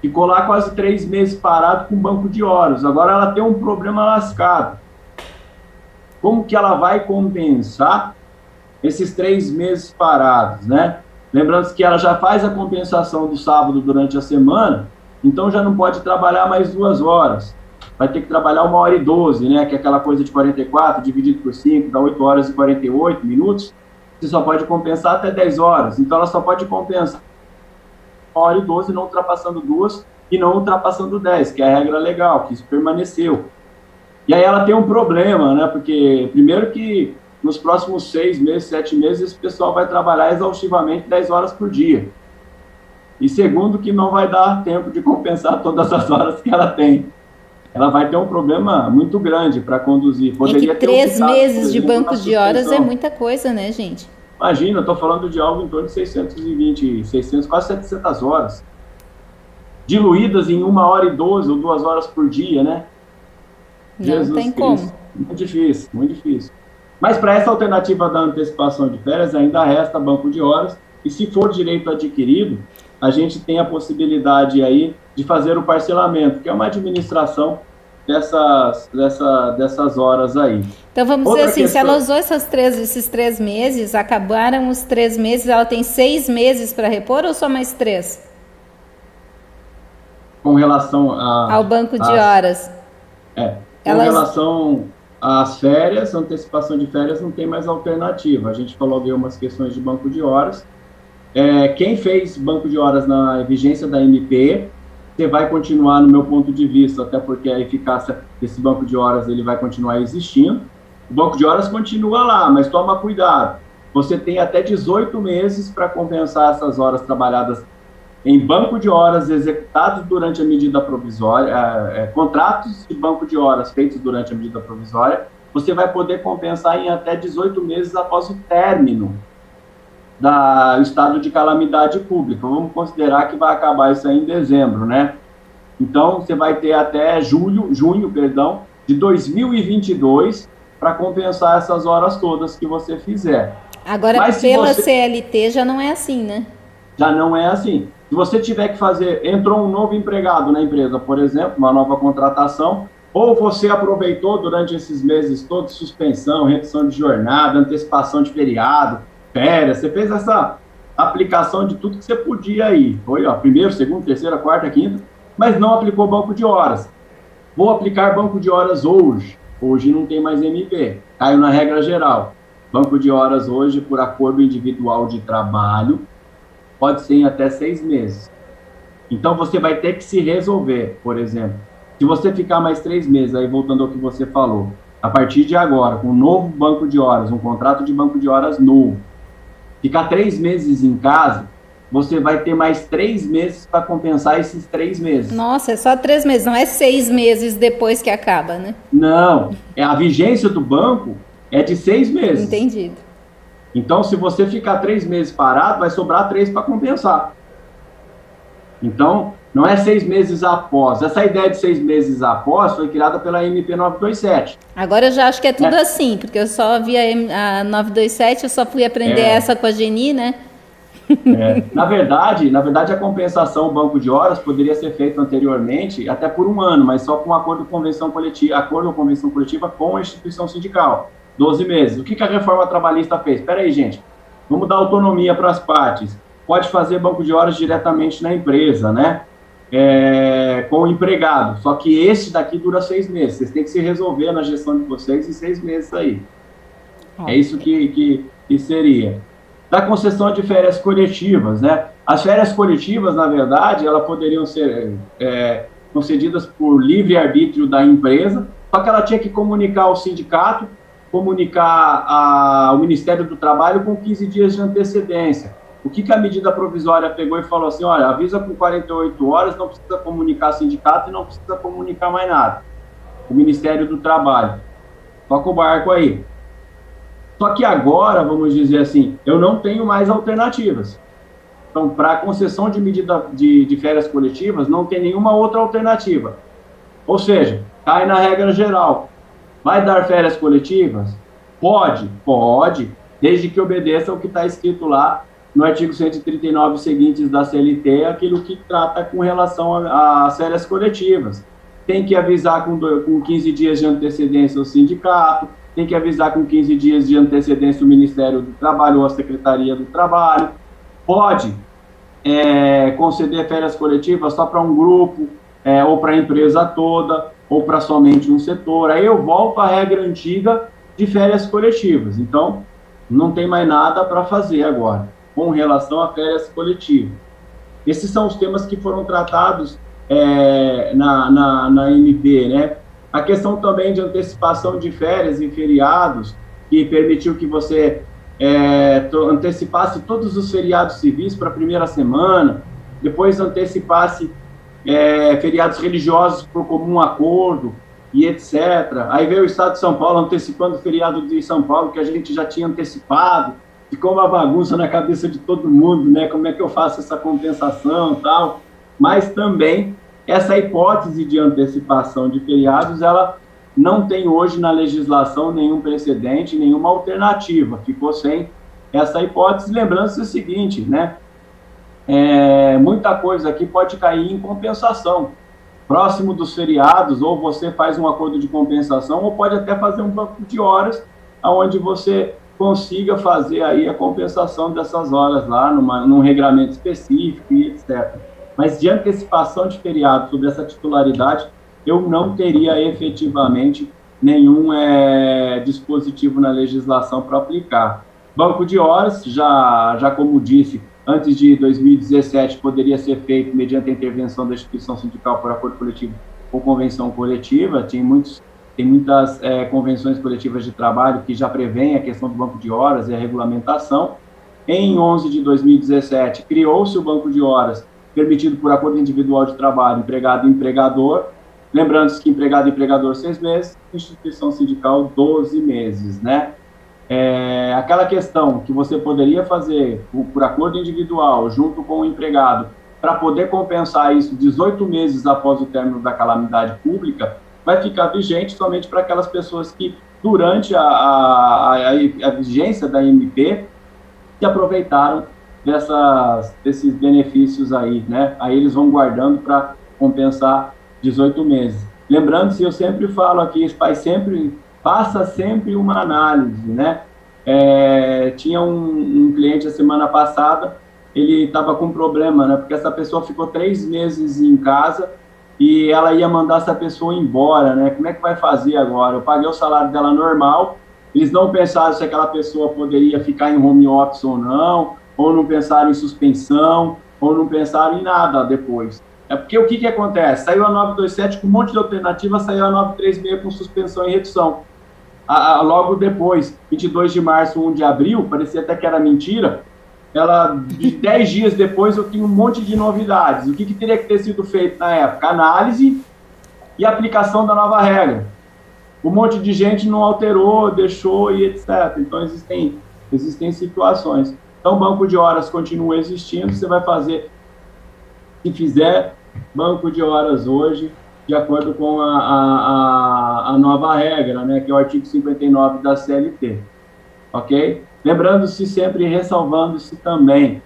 ficou lá quase três meses parado com banco de horas, agora ela tem um problema lascado, como que ela vai compensar esses três meses parados, né? Lembrando que ela já faz a compensação do sábado durante a semana, então já não pode trabalhar mais duas horas. Vai ter que trabalhar uma hora e doze, né? Que é aquela coisa de 44 dividido por 5, dá 8 horas e 48 minutos. Você só pode compensar até 10 horas. Então ela só pode compensar uma hora e 12, não ultrapassando duas e não ultrapassando 10, que é a regra legal, que isso permaneceu. E aí ela tem um problema, né? Porque, primeiro, que nos próximos seis meses, sete meses, esse pessoal vai trabalhar exaustivamente 10 horas por dia. E segundo, que não vai dar tempo de compensar todas as horas que ela tem. ela vai ter um problema muito grande para conduzir. Poderia é que três meses de banco de horas é muita coisa, né, gente? Imagina, eu estou falando de algo em torno de 620, 600, quase 700 horas. Diluídas em uma hora e doze ou duas horas por dia, né? Não Jesus tem Cristo. como. Muito difícil, muito difícil. Mas para essa alternativa da antecipação de férias, ainda resta banco de horas. E se for direito adquirido, a gente tem a possibilidade aí de fazer o parcelamento, que é uma administração dessas, dessa, dessas horas aí. Então vamos Outra dizer assim, questão... se ela usou essas três, esses três meses, acabaram os três meses, ela tem seis meses para repor ou só mais três? Com relação a, ao banco de horas. É. Com Elas... relação às férias, antecipação de férias não tem mais alternativa. A gente falou algumas questões de banco de horas. É, quem fez banco de horas na vigência da MP você vai continuar, no meu ponto de vista, até porque a eficácia desse banco de horas ele vai continuar existindo. O banco de horas continua lá, mas toma cuidado. Você tem até 18 meses para compensar essas horas trabalhadas em banco de horas executados durante a medida provisória, é, é, contratos de banco de horas feitos durante a medida provisória, você vai poder compensar em até 18 meses após o término da estado de calamidade pública. Vamos considerar que vai acabar isso aí em dezembro, né? Então, você vai ter até julho, junho, perdão, de 2022 para compensar essas horas todas que você fizer. Agora, Mas pela você... CLT já não é assim, né? Já não é assim. Se você tiver que fazer, entrou um novo empregado na empresa, por exemplo, uma nova contratação, ou você aproveitou durante esses meses todos suspensão, redução de jornada, antecipação de feriado, férias, você fez essa aplicação de tudo que você podia aí. Foi, ó, primeiro, segundo, terceira, quarta, quinta, mas não aplicou banco de horas. Vou aplicar banco de horas hoje. Hoje não tem mais MP. Caiu na regra geral. Banco de horas hoje, por acordo individual de trabalho, pode ser em até seis meses. Então você vai ter que se resolver, por exemplo. Se você ficar mais três meses, aí voltando ao que você falou, a partir de agora, com um novo banco de horas, um contrato de banco de horas novo, ficar três meses em casa, você vai ter mais três meses para compensar esses três meses. Nossa, é só três meses, não é seis meses depois que acaba, né? Não, é a vigência do banco é de seis meses. Entendido. Então, se você ficar três meses parado, vai sobrar três para compensar. Então, não é seis meses após. Essa ideia de seis meses após foi criada pela MP 927. Agora eu já acho que é tudo é. assim, porque eu só vi a, a 927, eu só fui aprender é. essa com a Geni, né? É. Na verdade, na verdade, a compensação banco de horas poderia ser feita anteriormente, até por um ano, mas só com acordo convenção coletiva, acordo ou convenção coletiva com a instituição sindical. 12 meses. O que, que a reforma trabalhista fez? Espera aí, gente. Vamos dar autonomia para as partes. Pode fazer banco de horas diretamente na empresa, né? É, com o empregado. Só que esse daqui dura seis meses. Vocês têm que se resolver na gestão de vocês em seis meses aí. É isso que, que, que seria. Da concessão de férias coletivas, né? As férias coletivas, na verdade, elas poderiam ser é, concedidas por livre arbítrio da empresa, só que ela tinha que comunicar ao sindicato, comunicar ao Ministério do Trabalho com 15 dias de antecedência. O que, que a medida provisória pegou e falou assim, olha, avisa com 48 horas, não precisa comunicar sindicato e não precisa comunicar mais nada. O Ministério do Trabalho. Toca o barco aí. Só que agora, vamos dizer assim, eu não tenho mais alternativas. Então, para concessão de medida de, de férias coletivas, não tem nenhuma outra alternativa. Ou seja, cai na regra geral. Vai dar férias coletivas? Pode, pode, desde que obedeça o que está escrito lá no artigo 139 seguintes da CLT, aquilo que trata com relação às férias coletivas. Tem que avisar com, com 15 dias de antecedência o sindicato, tem que avisar com 15 dias de antecedência o Ministério do Trabalho ou a Secretaria do Trabalho. Pode é, conceder férias coletivas só para um grupo, é, ou para a empresa toda, ou para somente um setor. Aí eu volto à regra antiga de férias coletivas. Então, não tem mais nada para fazer agora com relação a férias coletivas. Esses são os temas que foram tratados é, na, na, na MP, né? A questão também de antecipação de férias e feriados, que permitiu que você é, antecipasse todos os feriados civis para a primeira semana, depois antecipasse é, feriados religiosos por comum acordo e etc. Aí veio o Estado de São Paulo antecipando o feriado de São Paulo, que a gente já tinha antecipado, ficou uma bagunça na cabeça de todo mundo, né? Como é que eu faço essa compensação tal? Mas também essa hipótese de antecipação de feriados, ela não tem hoje na legislação nenhum precedente, nenhuma alternativa. Ficou sem essa hipótese. Lembrando-se o seguinte, né? É, muita coisa aqui pode cair em compensação. Próximo dos feriados, ou você faz um acordo de compensação, ou pode até fazer um banco de horas, onde você consiga fazer aí a compensação dessas horas lá, numa, num regramento específico e etc. Mas de antecipação de feriado sobre essa titularidade, eu não teria efetivamente nenhum é, dispositivo na legislação para aplicar. Banco de horas, já, já como disse, antes de 2017 poderia ser feito mediante a intervenção da instituição sindical por acordo coletivo ou convenção coletiva, tem muitos tem muitas é, convenções coletivas de trabalho que já prevêem a questão do banco de horas e a regulamentação. Em 11 de 2017, criou-se o banco de horas, permitido por acordo individual de trabalho, empregado e empregador. Lembrando-se que empregado e empregador, seis meses, instituição sindical, 12 meses, né? É, aquela questão que você poderia fazer por, por acordo individual, junto com o empregado, para poder compensar isso 18 meses após o término da calamidade pública, vai ficar vigente somente para aquelas pessoas que, durante a, a, a, a vigência da MP, se aproveitaram dessas, desses benefícios aí, né? Aí eles vão guardando para compensar 18 meses. Lembrando-se, eu sempre falo aqui, faz sempre, passa sempre uma análise, né? É, tinha um, um, cliente a semana passada, ele estava com problema, né? Porque essa pessoa ficou três meses em casa e ela ia mandar essa pessoa embora, né? Como é que vai fazer agora? Eu paguei o salário dela normal, eles não pensaram se aquela pessoa poderia ficar em home office ou não, ou não pensaram em suspensão, ou não pensaram em nada depois. É porque o que, que acontece? Saiu a 927 com um monte de alternativa, saiu a 936 com suspensão e redução. A, a, logo depois, 22 de março, 1 de abril, parecia até que era mentira, ela, de 10 dias depois, eu tinha um monte de novidades. O que, que teria que ter sido feito na época? Análise e aplicação da nova regra. Um monte de gente não alterou, deixou e etc. Então, existem, existem situações. Então, banco de horas continua existindo. Você vai fazer, se fizer banco de horas hoje, de acordo com a, a, a, nova regra, né, que é o artigo 59 da CLT. Ok? Lembrando-se sempre, ressalvando-se também,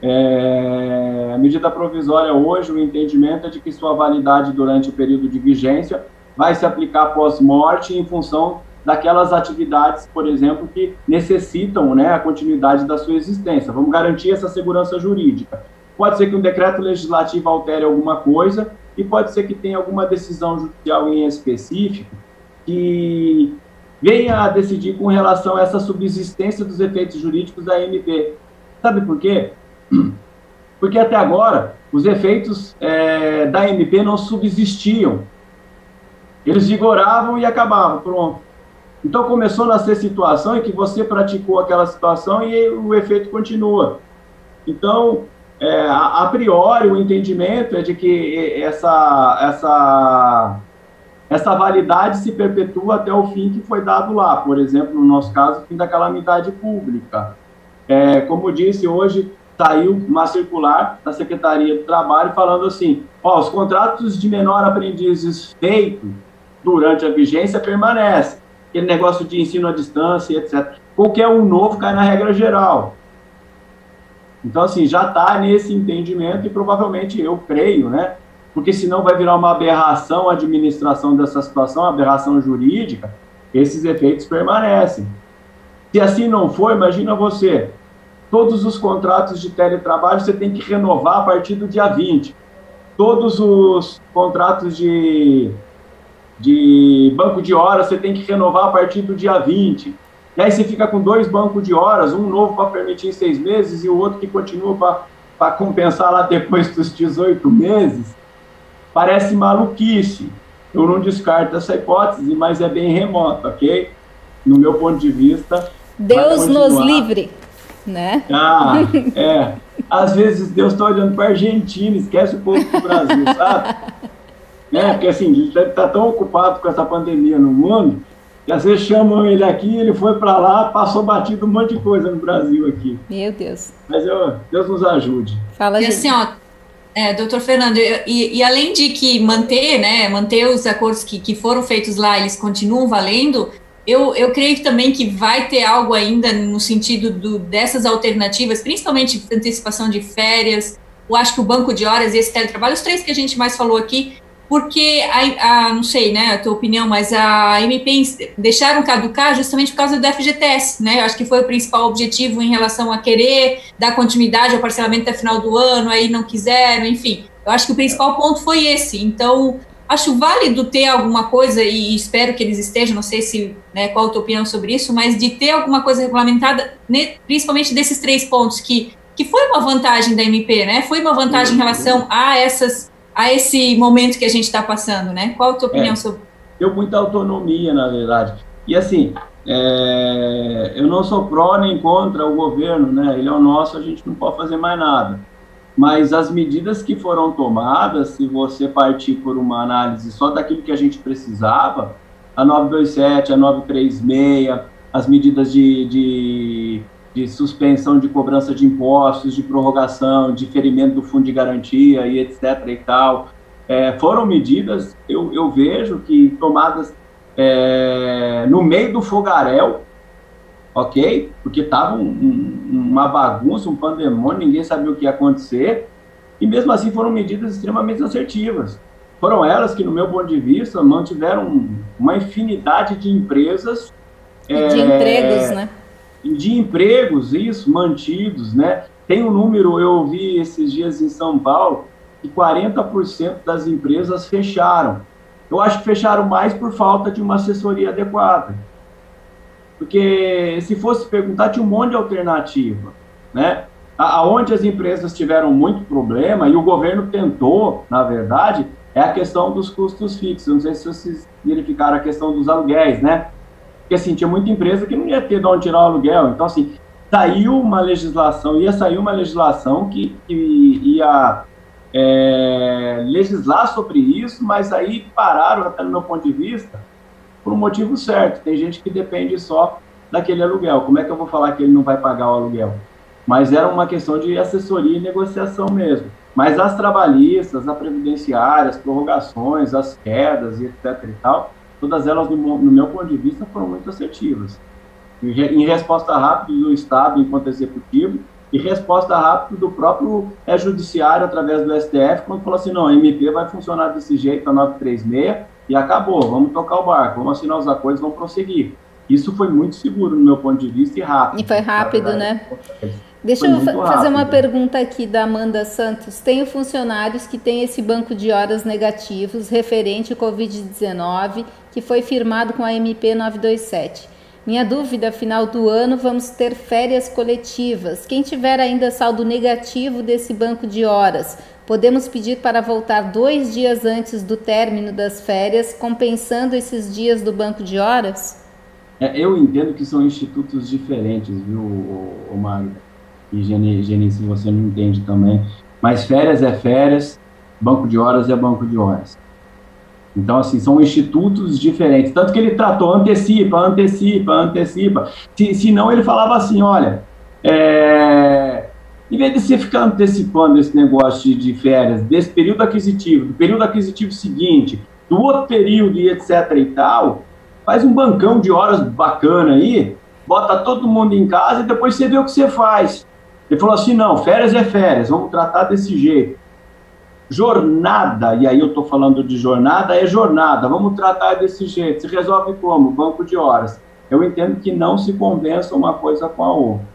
é, a medida provisória hoje, o entendimento é de que sua validade durante o período de vigência vai se aplicar pós-morte em função daquelas atividades, por exemplo, que necessitam né, a continuidade da sua existência. Vamos garantir essa segurança jurídica. Pode ser que um decreto legislativo altere alguma coisa e pode ser que tenha alguma decisão judicial em específico que venha a decidir com relação a essa subsistência dos efeitos jurídicos da MP. Sabe por quê? Porque até agora os efeitos é, da MP não subsistiam. Eles vigoravam e acabavam, pronto. Então começou a nascer situação em que você praticou aquela situação e o efeito continua. Então, é, a, a, priori, o entendimento é de que essa, essa essa validade se perpetua até o fim que foi dado lá, por exemplo, no nosso caso, o fim da calamidade pública. É, como disse, hoje saiu uma circular da Secretaria do Trabalho falando assim, ó, os contratos de menor aprendizes feitos durante a vigência permanecem. Aquele negócio de ensino à distância, etc. Qualquer um novo cai na regra geral. Então, assim, já está nesse entendimento e provavelmente eu creio, né, porque senão vai virar uma aberração a administração dessa situação, aberração jurídica, esses efeitos permanecem. Se assim não for, imagina você, todos os contratos de teletrabalho você tem que renovar a partir do dia 20. Todos os contratos de, de banco de horas você tem que renovar a partir do dia 20. E aí você fica com dois bancos de horas, um novo para permitir seis meses e o outro que continua para compensar lá depois dos 18 meses. Parece maluquice. Eu não descarto essa hipótese, mas é bem remota, ok? No meu ponto de vista. Deus nos livre. né? Ah, é. Às vezes Deus está olhando para a Argentina, esquece o povo do Brasil, sabe? É, porque assim, ele está tão ocupado com essa pandemia no mundo, que às vezes chamam ele aqui, ele foi para lá, passou batido um monte de coisa no Brasil aqui. Meu Deus. Mas eu, Deus nos ajude. Fala, e gente. assim, ó, é, doutor Fernando, e, e, além de que manter, né, manter os acordos que, que foram feitos lá, eles continuam valendo, eu, eu creio também que vai ter algo ainda no sentido do, dessas alternativas, principalmente antecipação de férias, eu acho que o banco de horas e esse teletrabalho, os três que a gente mais falou aqui, porque, a, a, não sei, né, a tua opinião, mas a MP deixaram caducar justamente por causa do FGTS, né, eu acho que foi o principal objetivo em relação a querer dar continuidade ao parcelamento até final do ano, aí não quiseram, enfim, eu acho que o principal ponto foi esse, então, acho válido ter alguma coisa, e espero que eles estejam, não sei se, né, qual a tua opinião sobre isso, mas de ter alguma coisa regulamentada, né, principalmente desses três pontos, que, que foi uma vantagem da MP, né, foi uma vantagem em relação a essas a esse momento que a gente está passando, né? Qual a tua opinião é, sobre? Deu muita autonomia, na verdade. E assim, é, eu não sou pró nem contra o governo, né? Ele é o nosso, a gente não pode fazer mais nada. Mas as medidas que foram tomadas, se você partir por uma análise só daquilo que a gente precisava, a 927, a 936, as medidas de, de de suspensão de cobrança de impostos, de prorrogação, diferimento do fundo de garantia e etc. e tal. É, foram medidas, eu, eu, vejo que tomadas é, no meio do fogaréu, ok? Porque estava um, um, uma bagunça, um pandemônio, ninguém sabia o que ia acontecer, e mesmo assim foram medidas extremamente assertivas. Foram elas que, no meu ponto de vista, mantiveram uma infinidade de empresas. E de é, empregos, né? De empregos, isso, mantidos, né? Tem um número, eu vi esses dias em São Paulo, que 40% das empresas fecharam. Eu acho que fecharam mais por falta de uma assessoria adequada. Porque se fosse perguntar, tinha um monte de alternativa, né? Aonde as empresas tiveram muito problema, e o governo tentou, na verdade, é a questão dos custos fixos. Não sei se vocês verificaram a questão dos aluguéis, né? Porque, assim, tinha muita empresa que não ia ter de onde tirar o aluguel. Então, assim, saiu uma legislação, ia sair uma legislação que, que ia é, legislar sobre isso, mas aí pararam, até no meu ponto de vista, por um motivo certo. Tem gente que depende só daquele aluguel. Como é que eu vou falar que ele não vai pagar o aluguel? Mas era uma questão de assessoria e negociação mesmo. Mas as trabalhistas, as previdenciárias, as prorrogações, as quedas e etc e tal, todas elas, no, no meu ponto de vista, foram muito assertivas. Em, resposta rápida do Estado enquanto executivo e resposta rápida do próprio é, judiciário através do STF, quando falou assim, não, a MP vai funcionar desse jeito, a 936, e acabou, vamos tocar o barco, vamos assinar os acordos, vamos prosseguir. Isso foi muito seguro no meu ponto de vista e rápido. E foi rápido, né? Deixa eu fazer rápido. uma pergunta aqui da Amanda Santos. Tenho funcionários que têm esse banco de horas negativos referente ao Covid-19 que foi firmado com a MP 927. Minha dúvida, final do ano, vamos ter férias coletivas. Quem tiver ainda saldo negativo desse banco de horas, podemos pedir para voltar dois dias antes do término das férias, compensando esses dias do banco de horas? É, eu entendo que são institutos diferentes, viu, Magda? E Geni, se você não entende também. Mas férias é férias, banco de horas é banco de horas. Então, assim, são institutos diferentes. Tanto que ele tratou antecipa, antecipa, antecipa. Se, se não, ele falava assim: olha, é, em vez de você ficar antecipando esse negócio de, de, férias, desse período aquisitivo, do período aquisitivo seguinte, do outro período e etc e tal, faz um bancão de horas bacana aí, bota todo mundo em casa e depois você vê o que você faz. Ele falou assim: não, férias é férias, vamos tratar desse jeito. Jornada, e aí eu estou falando de jornada, é jornada, vamos tratar desse jeito. Se resolve como? Banco de horas. Eu entendo que não se convença uma coisa com a outra.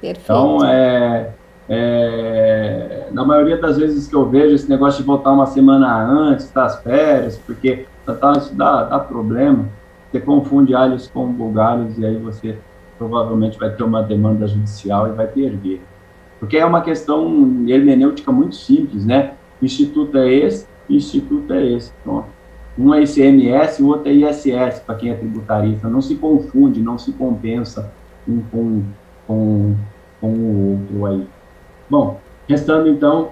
Perfeito. Então, é, é, na maioria das vezes que eu vejo esse negócio de voltar uma semana antes das férias, porque tá, isso dá, dá problema, você confunde alhos com bugalhos e aí você provavelmente vai ter uma demanda judicial e vai perder. Porque é uma questão hermenêutica muito simples, né? Instituto é esse, instituto é esse. Pronto. Um é ICMS, o outro é ISS, para quem é tributarista. Não se confunde, não se compensa um com, com, com o outro aí. Bom, restando então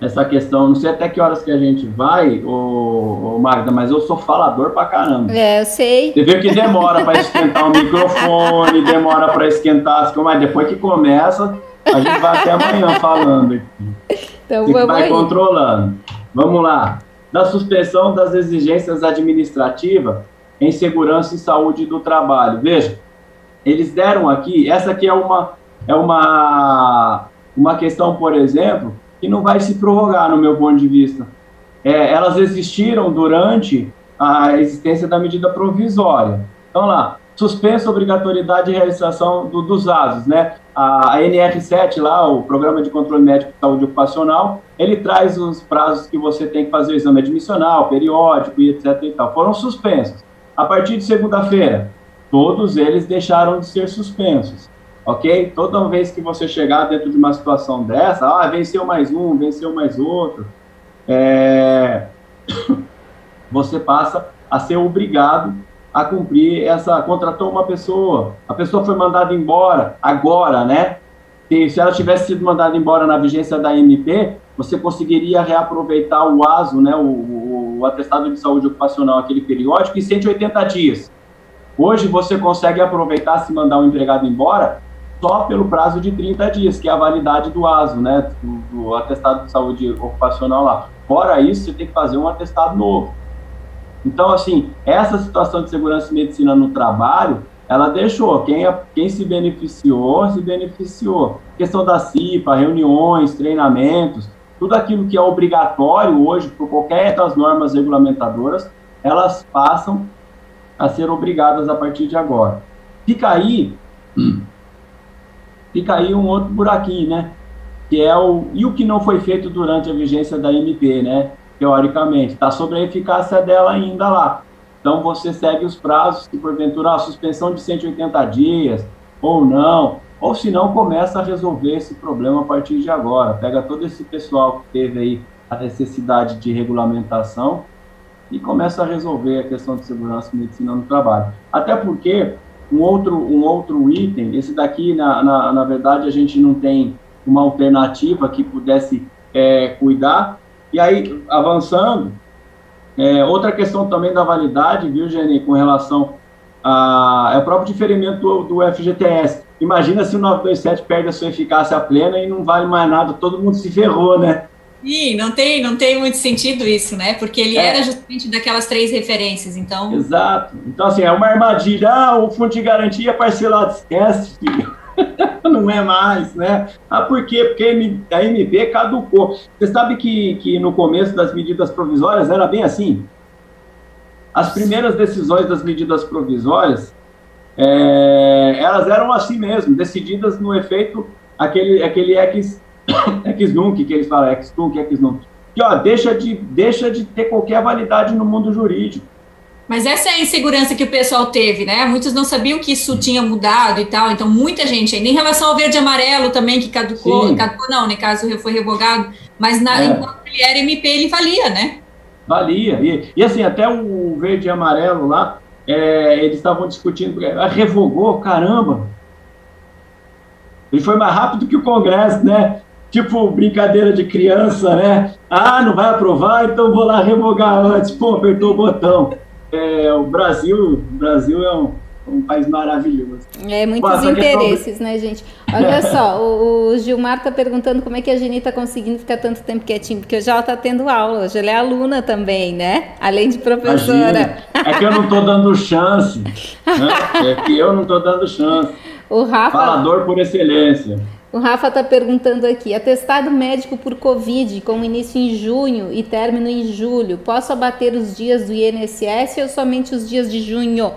essa questão, não sei até que horas que a gente vai, ô, ô Magda, mas eu sou falador pra caramba. É, eu sei. Você vê que demora para esquentar o microfone, demora para esquentar as coisas, mas depois que começa, a gente vai até amanhã falando aqui. Então Você vamos vai aí. controlando. Vamos lá. Da suspensão das exigências administrativas em segurança e saúde do trabalho. Veja, eles deram aqui, essa aqui é uma, é uma, uma questão, por exemplo, que não vai se prorrogar, no meu ponto de vista. É, elas existiram durante a existência da medida provisória. Então, lá, suspensa a obrigatoriedade de realização do, dos ASOS, né? A, a, NR7 lá, o Programa de Controle Médico de Saúde Ocupacional, ele traz os prazos que você tem que fazer o exame admissional, periódico e etc e tal. Foram suspensos. A partir de segunda-feira, todos eles deixaram de ser suspensos ok? Toda vez que você chegar dentro de uma situação dessa, ah, venceu mais um, venceu mais outro, é... você passa a ser obrigado a cumprir essa. Contratou uma pessoa, a pessoa foi mandada embora agora, né? Se, se ela tivesse sido mandada embora na vigência da MP, você conseguiria reaproveitar o ASO, né, o, o, o atestado de saúde ocupacional, aquele periódico, em 180 dias. Hoje você consegue aproveitar se mandar um empregado embora só pelo prazo de 30 dias, que é a validade do ASO, né, do, do, atestado de saúde ocupacional lá. Fora isso, você tem que fazer um atestado novo. Então, assim, essa situação de segurança e medicina no trabalho, ela deixou, quem, quem se beneficiou, se beneficiou. Questão da CIPA, reuniões, treinamentos, tudo aquilo que é obrigatório hoje por qualquer das normas regulamentadoras, elas passam a ser obrigadas a partir de agora. Fica aí fica aí um outro buraquinho, né? Que é o e o que não foi feito durante a vigência da MP, né? Teoricamente, está sobre a eficácia dela ainda lá. Então você segue os prazos, se porventura a suspensão de 180 dias ou não, ou se não começa a resolver esse problema a partir de agora. Pega todo esse pessoal que teve aí a necessidade de regulamentação e começa a resolver a questão de segurança e medicina no trabalho. Até porque um outro, um outro item, esse daqui, na, na, na verdade, a gente não tem uma alternativa que pudesse é, cuidar. E aí, avançando, é, outra questão também da validade, viu, Jenny, com relação a, é o próprio diferimento do, do FGTS. Imagina se o 927 perde a sua eficácia plena e não vale mais nada, todo mundo se ferrou, né? Sim, não tem, não tem muito sentido isso, né? Porque ele é. era justamente daquelas três referências, então... Exato. Então, assim, é uma armadilha. Ah, o fundo de garantia parcelado, esquece, filho. não é mais, né? Ah, por quê? Porque a MB caducou. Você sabe que, que no começo das medidas provisórias era bem assim? As primeiras decisões das medidas provisórias, é, elas eram assim mesmo, decididas no efeito, aquele, aquele ex ex-nunc, que eles falam, ex-tunc, ex-nunc, que ó, deixa de, deixa de ter qualquer validade no mundo jurídico. Mas essa é a insegurança que o pessoal teve, né? Muitos não sabiam que isso tinha mudado e tal, então muita gente ainda. Em relação ao verde e amarelo também, que caducou, Sim. caducou não, né? Caso foi revogado, mas na, é. enquanto ele era MP, ele valia, né? Valia. E, e assim, até o verde e amarelo lá, é, eles estavam discutindo, é, revogou, caramba. Ele foi mais rápido que o Congresso, né? tipo brincadeira de criança, né? Ah, não vai aprovar, então vou lá revogar antes. Pô, apertou o botão. É, o Brasil, o Brasil é um, um país maravilhoso. É, muitos interesses, né, gente? Olha só, o, o, Gilmar tá perguntando como é que a Geni tá conseguindo ficar tanto tempo quietinho, porque hoje ela tá tendo aula, hoje ela é aluna também, né? Além de professora. Imagina. É que eu não tô dando chance. Né? É que eu não tô dando chance. O Rafa... Falador por excelência. O Rafa está perguntando aqui: atestado médico por Covid, com início em junho e término em julho, posso abater os dias do INSS ou somente os dias de junho?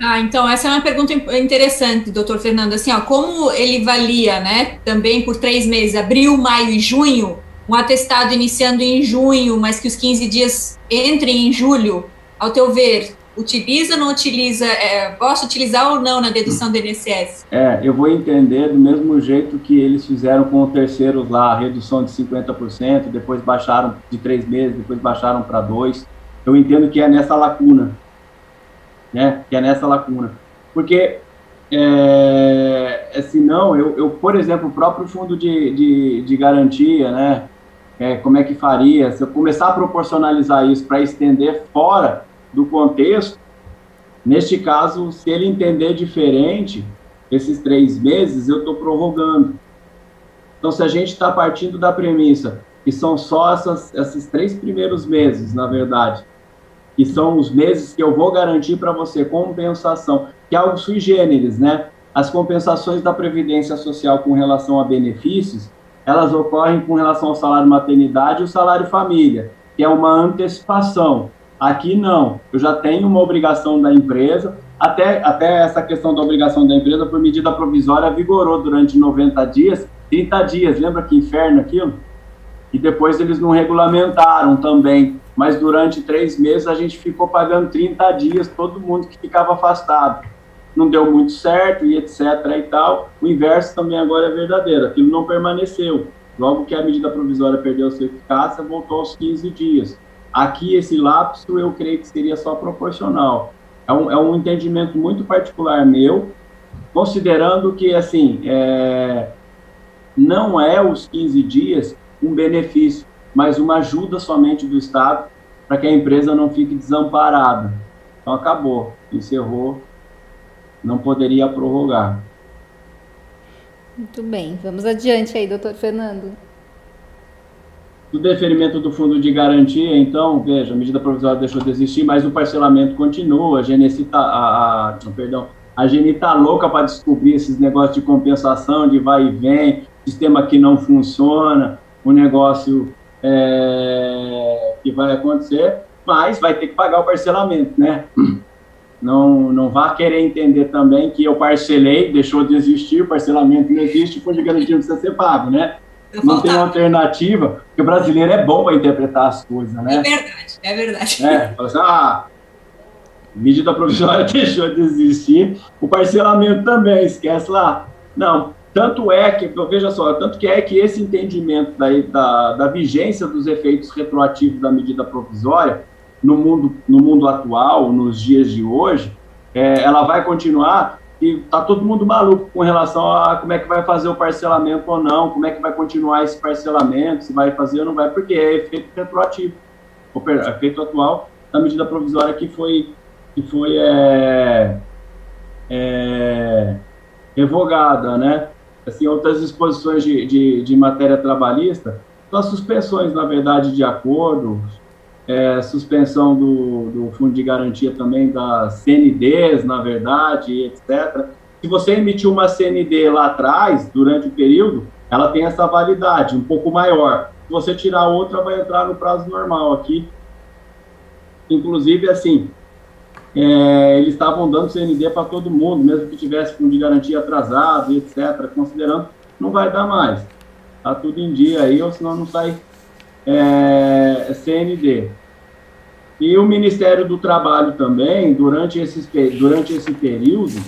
Ah, então essa é uma pergunta interessante, doutor Fernando. Assim, ó, como ele valia, né, também por três meses, abril, maio e junho, um atestado iniciando em junho, mas que os 15 dias entrem em julho, ao teu ver, utiliza ou não utiliza, é, posso utilizar ou não na dedução do INSS? É, eu vou entender do mesmo jeito que eles fizeram com o terceiro lá, redução de 50%, depois baixaram de três meses, depois baixaram para dois. Eu entendo que é nessa lacuna, né? Que é nessa lacuna. Porque é, é, se não, eu, eu, por exemplo, o próprio fundo de, de, de garantia, né? É, como é que faria? Se eu começar a proporcionalizar isso para estender fora do contexto, neste caso, se ele entender diferente, esses três meses, eu estou prorrogando. Então, se a gente está partindo da premissa que são só essas, esses três primeiros meses, na verdade, que são os meses que eu vou garantir para você compensação, que é algo sui generis, né? As compensações da Previdência Social com relação a benefícios, elas ocorrem com relação ao salário maternidade e o salário família, que é uma antecipação. Aqui não, eu já tenho uma obrigação da empresa, até, até essa questão da obrigação da empresa por medida provisória vigorou durante 90 dias, 30 dias, lembra que inferno aquilo? E depois eles não regulamentaram também, mas durante três meses a gente ficou pagando 30 dias, todo mundo que ficava afastado. Não deu muito certo e etc e tal. O inverso também agora é verdadeiro, aquilo não permaneceu. Logo que a medida provisória perdeu sua eficácia, voltou aos 15 dias. Aqui, esse lapso, eu creio que seria só proporcional. É um, é um entendimento muito particular meu, considerando que, assim, é, não é os 15 dias um benefício, mas uma ajuda somente do Estado para que a empresa não fique desamparada. Então acabou, encerrou, não poderia prorrogar. Muito bem, vamos adiante aí, doutor Fernando. Do deferimento do fundo de garantia, então, veja, a medida provisória deixou de existir, mas o parcelamento continua, a Genesi tá, a, a, perdão, a Geni está louca para descobrir esses negócios de compensação, de vai e vem, sistema que não funciona, o negócio é, que vai acontecer, mas vai ter que pagar o parcelamento, né? Não, não vá querer entender também que eu parcelei, deixou de existir, o parcelamento não existe, o fundo de garantia precisa ser pago, né? Não tem alternativa, porque o brasileiro é bom para interpretar as coisas, né? É verdade, é verdade. É, assim, ah, medida provisória deixou de existir, o parcelamento também, esquece lá. Não, tanto é que, veja só, tanto que é que esse entendimento da, da, da vigência dos efeitos retroativos da medida provisória no mundo, no mundo atual, nos dias de hoje, é, ela vai continuar e tá todo mundo maluco com relação a como é que vai fazer o parcelamento ou não, como é que vai continuar esse parcelamento, se vai fazer ou não vai, porque é efeito retroativo, efeito atual da medida provisória que foi, que foi é, é, revogada, né? assim, outras disposições de, de, de matéria trabalhista, são as suspensões, na verdade, de acordos, é, suspensão do, do fundo de garantia também das CNDs, na verdade, etc. Se você emitiu uma CND lá atrás, durante o período, ela tem essa validade um pouco maior. Se você tirar outra, vai entrar no prazo normal aqui. Inclusive, assim, é, eles estavam dando CND para todo mundo, mesmo que tivesse fundo de garantia atrasado, etc., considerando não vai dar mais. Está tudo em dia aí, ou senão não sai é, CND. E o Ministério do Trabalho também, durante, esses, durante esse período,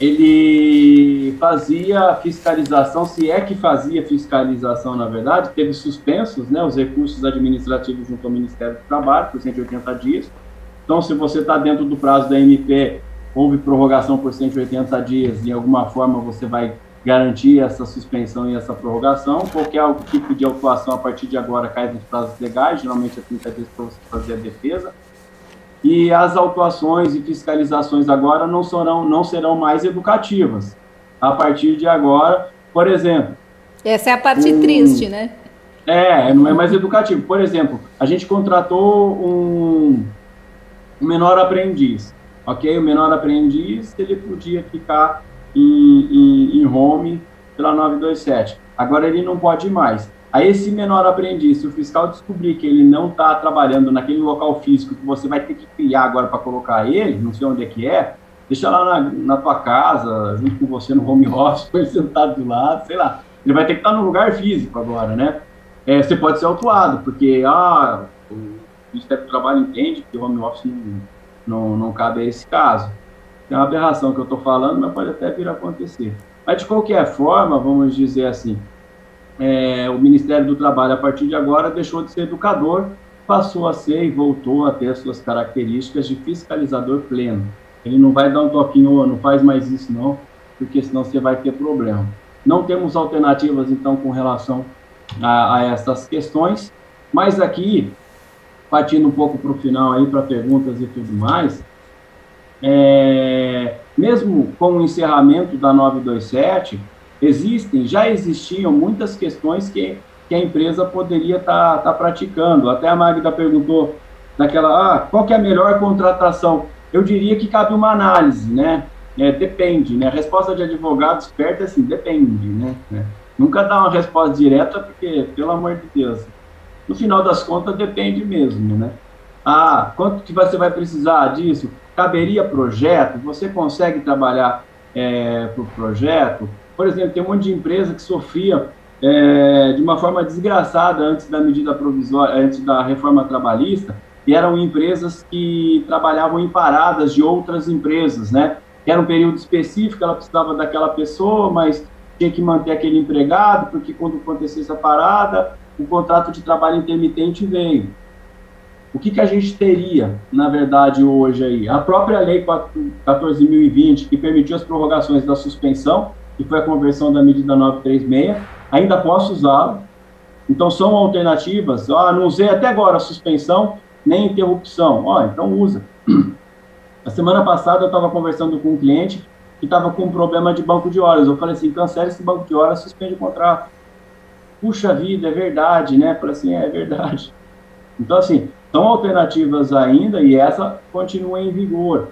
ele fazia fiscalização, se é que fazia fiscalização, na verdade, teve suspensos né, os recursos administrativos junto ao Ministério do Trabalho por 180 dias, então, se você está dentro do prazo da MP, houve prorrogação por 180 dias, de alguma forma você vai garantir essa suspensão e essa prorrogação. Qualquer tipo de autuação a partir de agora cai nos prazos legais, geralmente é 30 dias para você fazer a defesa. E as autuações e fiscalizações agora não serão, não serão mais educativas. A partir de agora, por exemplo. Essa é a parte um, triste, né? É, não é mais educativo. Por exemplo, a gente contratou um, o menor aprendiz, ok? O menor aprendiz, ele podia ficar em, em, em home pela 927. Agora ele não pode mais. Aí esse menor aprendiz, se o fiscal descobrir que ele não está trabalhando naquele local físico que você vai ter que criar agora para colocar ele, não sei onde é que é, deixa lá na, na tua casa, junto com você no home office, sentado do lado, sei lá. Ele vai ter que estar no lugar físico agora, né? É, você pode ser autuado, porque, ah, Ministério do Trabalho entende que o home office não, não, não cabe a esse caso. É uma aberração que eu estou falando, mas pode até vir a acontecer. Mas, de qualquer forma, vamos dizer assim, é, o Ministério do Trabalho, a partir de agora, deixou de ser educador, passou a ser e voltou a ter suas características de fiscalizador pleno. Ele não vai dar um toquinho, oh, não faz mais isso não, porque senão você vai ter problema. Não temos alternativas, então, com relação a, a essas questões, mas aqui, partindo um pouco para o final aí, para perguntas e tudo mais, é, mesmo com o encerramento da 927, existem, já existiam muitas questões que, que a empresa poderia estar tá, tá praticando. Até a Magda perguntou daquela, ah, qual que é a melhor contratação? Eu diria que cabe uma análise, né? É, depende, né? A resposta de advogado esperto é assim, depende, né? É. Nunca dá uma resposta direta, porque, pelo amor de Deus, no final das contas depende mesmo, né? Ah, quanto que você vai precisar disso? Caberia projeto? Você consegue trabalhar é, para o projeto? Por exemplo, tem um monte de empresa que sofria é, de uma forma desgraçada antes da medida provisória, antes da reforma trabalhista, e eram empresas que trabalhavam em paradas de outras empresas, né? Era um período específico, ela precisava daquela pessoa, mas tinha que manter aquele empregado, porque quando acontecesse essa parada, o contrato de trabalho intermitente veio. O que, que a gente teria, na verdade, hoje aí? A própria Lei 14.020, que permitiu as prorrogações da suspensão, que foi a conversão da medida 936, ainda posso usá-la. Então, são alternativas. Ah, não usei até agora a suspensão, nem interrupção. Ó, então usa. A semana passada eu estava conversando com um cliente que estava com um problema de banco de horas. Eu falei assim, cancela esse banco de horas, suspende o contrato. Puxa vida, é verdade, né? Falei assim, é, é verdade. Então, assim, são alternativas ainda e essa continua em vigor.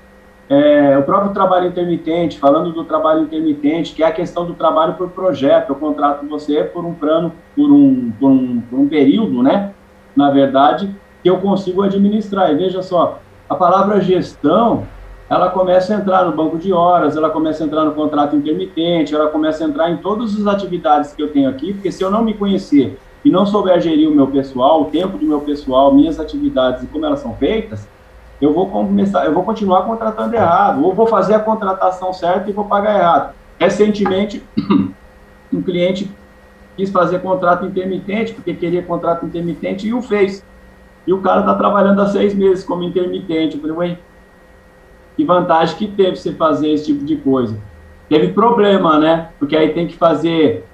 É, o próprio trabalho intermitente, falando do trabalho intermitente, que é a questão do trabalho por projeto, eu contrato você por um plano, por um, por um, por um período, né? Na verdade, que eu consigo administrar. E veja só, a palavra gestão, ela começa a entrar no banco de horas, ela começa a entrar no contrato intermitente, ela começa a entrar em todas as atividades que eu tenho aqui, porque se eu não me conhecer e não souber gerir o meu pessoal, o tempo do meu pessoal, minhas atividades e como elas são feitas, eu vou começar, eu vou continuar contratando errado, ou vou fazer a contratação certa e vou pagar errado. Recentemente, um cliente quis fazer contrato intermitente, porque queria contrato intermitente e o fez e o cara está trabalhando há seis meses como intermitente. Eu falei, ué, que vantagem que teve você fazer esse tipo de coisa? Teve problema, né? Porque aí tem que fazer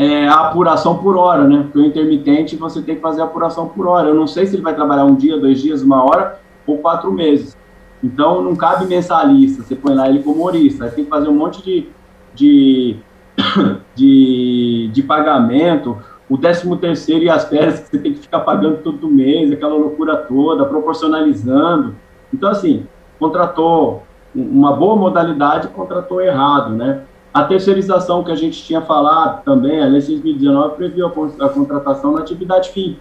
é, a apuração por hora, né? Porque o intermitente você tem que fazer a apuração por hora. Eu não sei se ele vai trabalhar um dia, dois dias, uma hora ou quatro meses. Então não cabe mensalista, você põe lá ele como humorista. Aí tem que fazer um monte de, de, de, de pagamento o 13 terceiro e as férias que você tem que ficar pagando todo mês, aquela loucura toda, proporcionalizando. Então, assim, contratou uma boa modalidade, contratou errado, né? A terceirização que a gente tinha falado também, a lei 6.019 previu a contratação na atividade fim.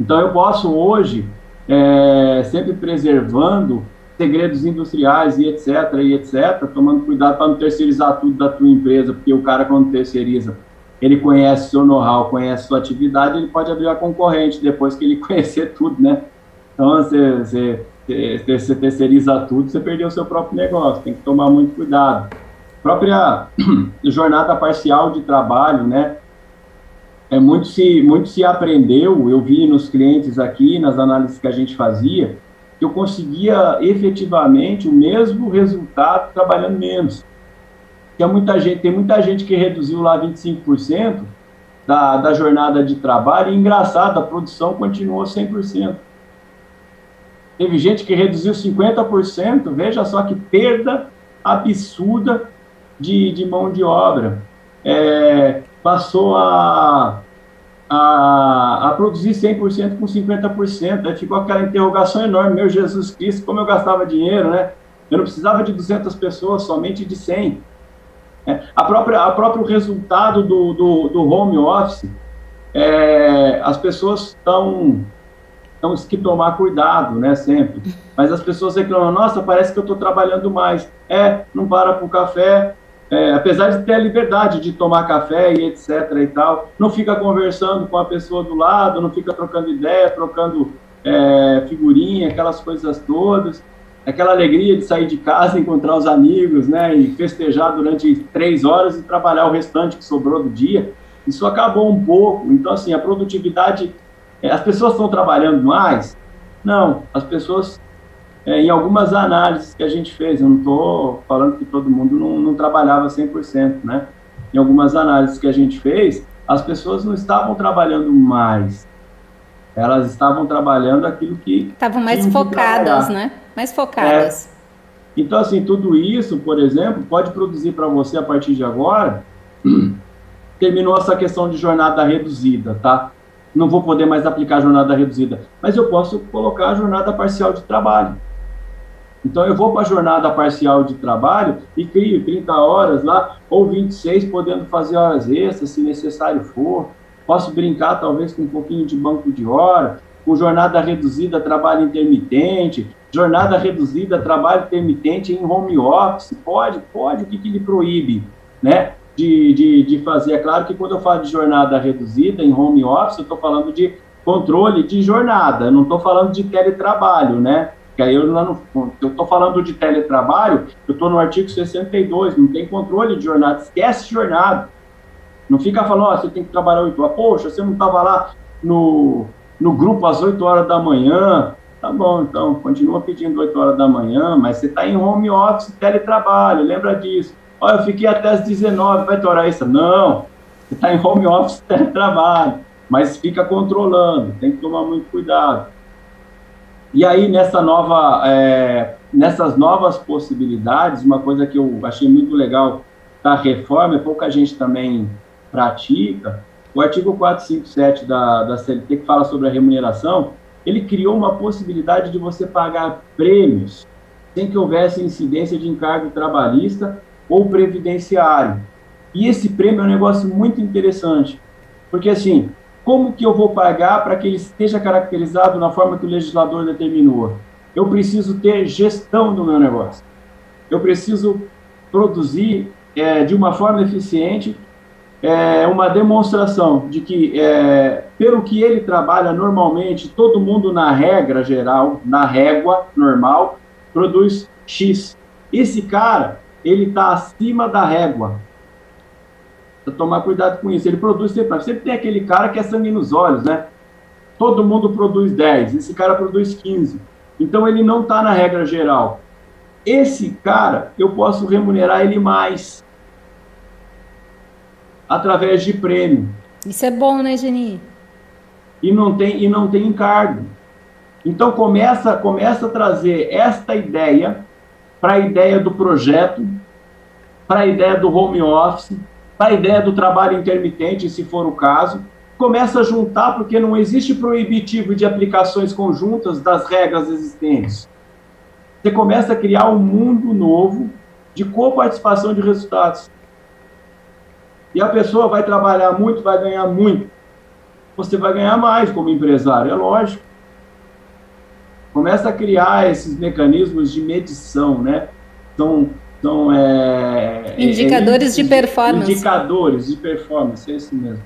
Então, eu posso hoje, é, sempre preservando segredos industriais e etc, e etc, tomando cuidado para não terceirizar tudo da tua empresa, porque o cara, quando terceiriza, ele conhece seu know-how, conhece sua atividade, ele pode abrir a concorrente depois que ele conhecer tudo, né? Então, você, você, você terceiriza tudo, você perdeu o seu próprio negócio, tem que tomar muito cuidado. Própria jornada parcial de trabalho, né? É, muito, se, muito se aprendeu, eu vi nos clientes aqui, nas análises que a gente fazia, que eu conseguia efetivamente o mesmo resultado trabalhando menos tem muita gente, tem muita gente que reduziu lá 25% da, da jornada de trabalho, e engraçado, a produção continuou 100%. Teve gente que reduziu 50%, veja só que perda absurda de, de mão de obra. É, passou a, a, a produzir 100% com 50%. Aí ficou aquela interrogação enorme: meu Jesus Cristo, como eu gastava dinheiro, né? Eu não precisava de 200 pessoas, somente de 100. É, a própria, a próprio resultado do, do, do home office, é, as pessoas estão temos que tomar cuidado, né, sempre. Mas as pessoas reclamam, nossa, parece que eu estou trabalhando mais. É, não para com café, é, apesar de ter a liberdade de tomar café e etc e tal, não fica conversando com a pessoa do lado, não fica trocando ideia, trocando é, figurinha, aquelas coisas todas aquela alegria de sair de casa, encontrar os amigos, né, e festejar durante três horas e trabalhar o restante que sobrou do dia, isso acabou um pouco. Então, assim, a produtividade, é, as pessoas estão trabalhando mais? Não, as pessoas é, em algumas análises que a gente fez, eu não estou falando que todo mundo não, não trabalhava 100%, né? Em algumas análises que a gente fez, as pessoas não estavam trabalhando mais, elas estavam trabalhando aquilo que. Estavam mais focadas, né? Mais focadas. É. Então, assim, tudo isso, por exemplo, pode produzir para você a partir de agora. terminou essa questão de jornada reduzida, tá? Não vou poder mais aplicar jornada reduzida, mas eu posso colocar a jornada parcial de trabalho. Então eu vou para a jornada parcial de trabalho e crio 30 horas lá, ou 26, podendo fazer horas extras, se necessário for. Posso brincar talvez com um pouquinho de banco de hora, com jornada reduzida, trabalho intermitente, jornada reduzida, trabalho intermitente em home office. Pode, pode, o que, que lhe proíbe, né? De, de, de fazer. É claro que quando eu falo de jornada reduzida em home office, eu estou falando de controle de jornada, não estou falando de teletrabalho, né? Que aí eu não eu estou falando de teletrabalho, eu estou no artigo 62, não tem controle de jornada, esquece jornada. Não fica falando, ó, oh, você tem que trabalhar 8 horas. Poxa, você não estava lá no, no grupo às 8 horas da manhã. Tá bom, então, continua pedindo 8 horas da manhã, mas você está em home office, teletrabalho, lembra disso. Olha, eu fiquei até as 19, vai ter hora extra. Não, você está em home office, teletrabalho, mas fica controlando, tem que tomar muito cuidado. E aí, nessa nova, é, nessas novas possibilidades, uma coisa que eu achei muito legal da reforma, e pouca gente também pratica, o artigo 457 da, da CLT, que fala sobre a remuneração, ele criou uma possibilidade de você pagar prêmios sem que houvesse incidência de encargo trabalhista ou previdenciário. E esse prêmio é um negócio muito interessante, porque assim, como que eu vou pagar para que ele esteja caracterizado na forma que o legislador determinou? Eu preciso ter gestão do meu negócio. Eu preciso produzir é, de uma forma eficiente é, uma demonstração de que, é, pelo que ele trabalha normalmente, todo mundo na regra geral, na régua normal, produz X. Esse cara, ele está acima da régua tomar cuidado com isso. Ele produz sempre, sempre tem aquele cara que é sangue nos olhos, né? Todo mundo produz 10, esse cara produz 15. Então ele não está na regra geral. Esse cara, eu posso remunerar ele mais através de prêmio. Isso é bom, né, Geni? E não tem e não tem encargo. Então começa começa a trazer esta ideia para a ideia do projeto, para a ideia do home office, a ideia do trabalho intermitente, se for o caso, começa a juntar, porque não existe proibitivo de aplicações conjuntas das regras existentes. Você começa a criar um mundo novo de coparticipação de resultados. E a pessoa vai trabalhar muito, vai ganhar muito. Você vai ganhar mais como empresário, é lógico. Começa a criar esses mecanismos de medição, né? São então, é, indicadores é, de performance. Indicadores de performance, é isso mesmo.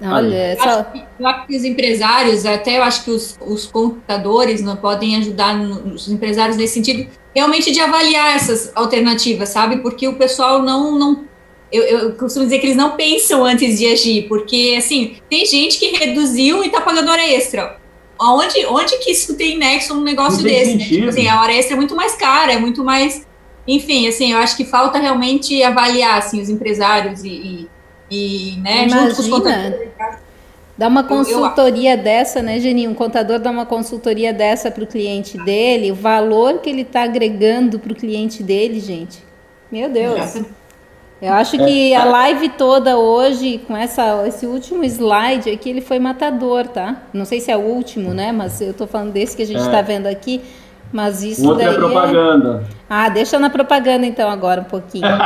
Olha, eu, acho que, eu acho que os empresários, até eu acho que os, os computadores não podem ajudar no, os empresários nesse sentido, realmente de avaliar essas alternativas, sabe? Porque o pessoal não, não eu, eu, costumo dizer que eles não pensam antes de agir, porque assim, tem gente que reduziu e está pagando hora extra. Onde, onde que isso tem nexo num negócio desse? Né? Tipo assim, a hora extra é muito mais cara, é muito mais enfim, assim, eu acho que falta realmente avaliar, assim, os empresários e, e, e né, Imagina. junto com os contadores. Dá uma consultoria eu, eu... dessa, né, Geninho? Um contador dá uma consultoria dessa para o cliente dele, o valor que ele está agregando para o cliente dele, gente. Meu Deus. Eu acho é, que a é. live toda hoje, com essa, esse último slide aqui, ele foi matador, tá? Não sei se é o último, né? Mas eu estou falando desse que a gente está é. vendo aqui. Mas isso Outra daí é propaganda. É... Ah, deixa na propaganda então agora um pouquinho.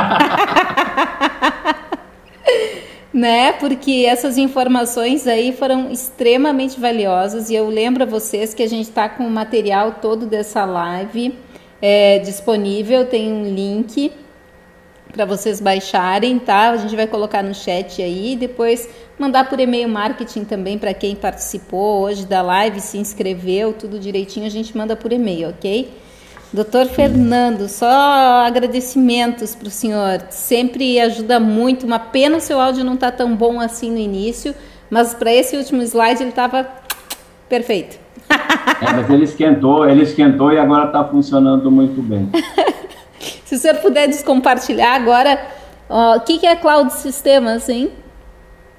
né? Porque essas informações aí foram extremamente valiosas e eu lembro a vocês que a gente está com o material todo dessa live é, disponível, tem um link para vocês baixarem, tá? A gente vai colocar no chat aí, depois mandar por e-mail marketing também para quem participou hoje da live, se inscreveu, tudo direitinho, a gente manda por e-mail, ok? Doutor Fernando, só agradecimentos para o senhor. Sempre ajuda muito. Uma pena o seu áudio não tá tão bom assim no início, mas para esse último slide ele estava perfeito. é, mas ele esquentou, ele esquentou e agora está funcionando muito bem. Se o senhor puder descompartilhar agora, o que, que é Cloud Sistemas, hein?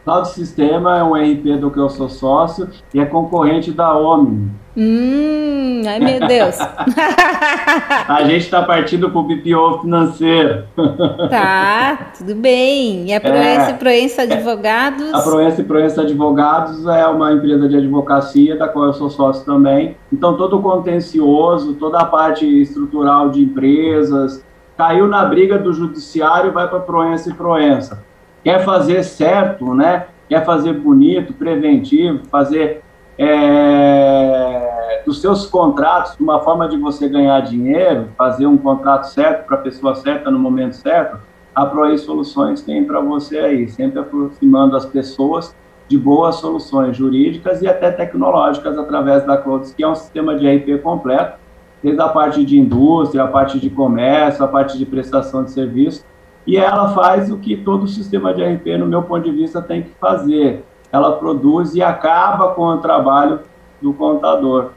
Cloud Sistema é um RP do que eu sou sócio e é concorrente da Omni. Hum, ai meu Deus. a gente está partindo para o BPO financeiro. tá, tudo bem. E a Proença é, Proença Advogados? A Proença e Proença Advogados é uma empresa de advocacia da qual eu sou sócio também. Então todo o contencioso, toda a parte estrutural de empresas, caiu na briga do judiciário, vai para Proença e Proença. Quer fazer certo, né? Quer fazer bonito, preventivo, fazer é, dos seus contratos, uma forma de você ganhar dinheiro, fazer um contrato certo para a pessoa certa no momento certo, a Proei Soluções tem para você aí, sempre aproximando as pessoas de boas soluções jurídicas e até tecnológicas através da Clouds, que é um sistema de RP completo, desde a parte de indústria, a parte de comércio, a parte de prestação de serviço, e ela faz o que todo sistema de RP, no meu ponto de vista, tem que fazer, ela produz e acaba com o trabalho do contador.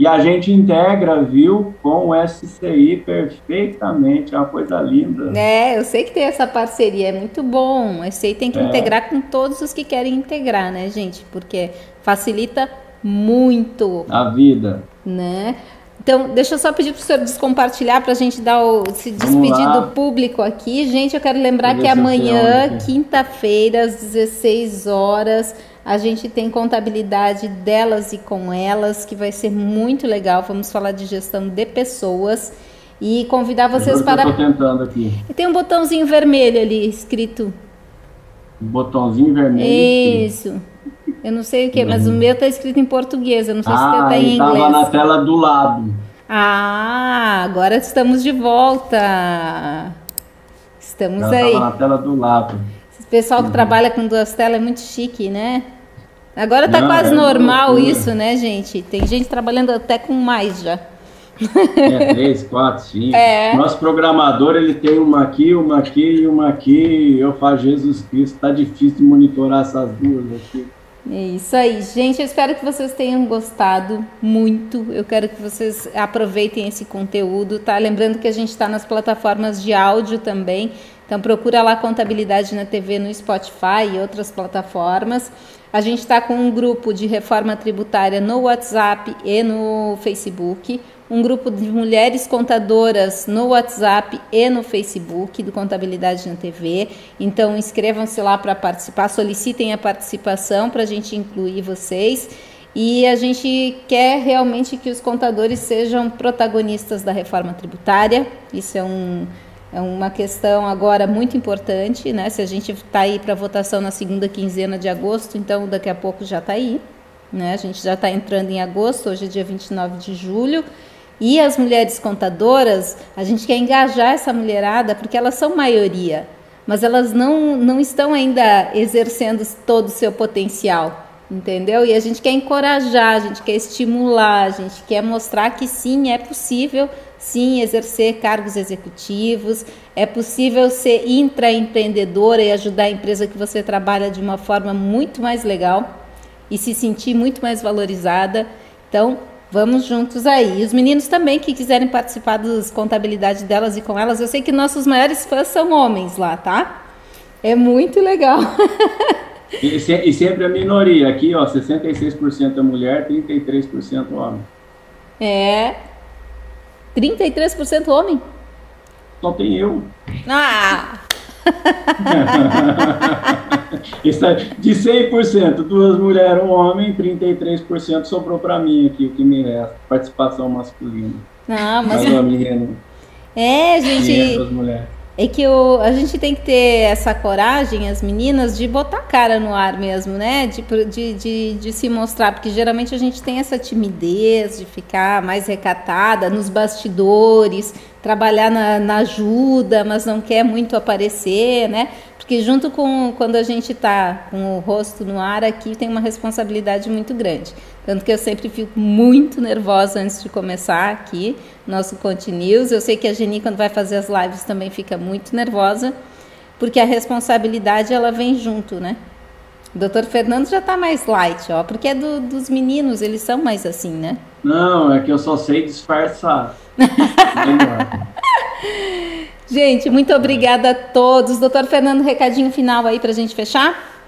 E a gente integra, viu, com o SCI perfeitamente, é uma coisa linda. É, eu sei que tem essa parceria, é muito bom. O SCI tem que é. integrar com todos os que querem integrar, né, gente? Porque facilita muito a vida. Né? Então, deixa eu só pedir para o senhor descompartilhar para a gente dar o, se despedir do público aqui. Gente, eu quero lembrar que amanhã, quinta-feira, às 16 horas, a gente tem contabilidade delas e com elas, que vai ser muito legal. Vamos falar de gestão de pessoas e convidar vocês para. Eu tentando aqui. Tem um botãozinho vermelho ali escrito. Botãozinho vermelho. Isso. Escrito. Eu não sei o que, mas o meu tá escrito em português. Eu não sei ah, se tá em inglês. Estava na tela do lado. Ah, agora estamos de volta. Estamos Ela aí. na tela do lado. Esse pessoal que uhum. trabalha com duas telas é muito chique, né? Agora tá não, quase é normal loucura. isso, né, gente? Tem gente trabalhando até com mais já. É, três, quatro, cinco. É. Nosso programador, ele tem uma aqui, uma aqui e uma aqui. Eu falo, Jesus Cristo, tá difícil de monitorar essas duas aqui. É isso aí, gente. Eu espero que vocês tenham gostado muito. Eu quero que vocês aproveitem esse conteúdo, tá? Lembrando que a gente está nas plataformas de áudio também. Então procura lá Contabilidade na TV no Spotify e outras plataformas. A gente está com um grupo de reforma tributária no WhatsApp e no Facebook um grupo de mulheres contadoras no WhatsApp e no Facebook do Contabilidade na TV. Então inscrevam-se lá para participar, solicitem a participação para a gente incluir vocês. E a gente quer realmente que os contadores sejam protagonistas da reforma tributária. Isso é, um, é uma questão agora muito importante, né? Se a gente está aí para votação na segunda quinzena de agosto, então daqui a pouco já está aí. Né? A gente já está entrando em agosto, hoje é dia 29 de julho. E as mulheres contadoras, a gente quer engajar essa mulherada porque elas são maioria, mas elas não, não estão ainda exercendo todo o seu potencial, entendeu? E a gente quer encorajar, a gente quer estimular, a gente quer mostrar que sim, é possível sim exercer cargos executivos, é possível ser intraempreendedora e ajudar a empresa que você trabalha de uma forma muito mais legal e se sentir muito mais valorizada. Então, Vamos juntos aí. E os meninos também que quiserem participar das contabilidades delas e com elas, eu sei que nossos maiores fãs são homens lá, tá? É muito legal. e, se, e, sempre a minoria. Aqui, ó, 66% é mulher, 33% homem. É. 33% homem? Só tem eu. Ah! Isso é de 100%, duas mulheres, um homem, 33% sobrou para mim aqui, o que me resta, participação masculina. Não, mas... É, gente... É que o, a gente tem que ter essa coragem, as meninas, de botar a cara no ar mesmo, né? De, de, de, de, se mostrar, porque geralmente a gente tem essa timidez de ficar mais recatada nos bastidores, trabalhar na, na ajuda, mas não quer muito aparecer, né? Porque junto com quando a gente está com o rosto no ar aqui, tem uma responsabilidade muito grande. Tanto que eu sempre fico muito nervosa antes de começar aqui, nosso Conte News. Eu sei que a Geni, quando vai fazer as lives, também fica muito nervosa, porque a responsabilidade ela vem junto, né? O doutor Fernando já está mais light, ó, porque é do, dos meninos, eles são mais assim, né? Não, é que eu só sei disfarçar. gente, muito obrigada a todos. Doutor Fernando, recadinho final aí para a gente fechar?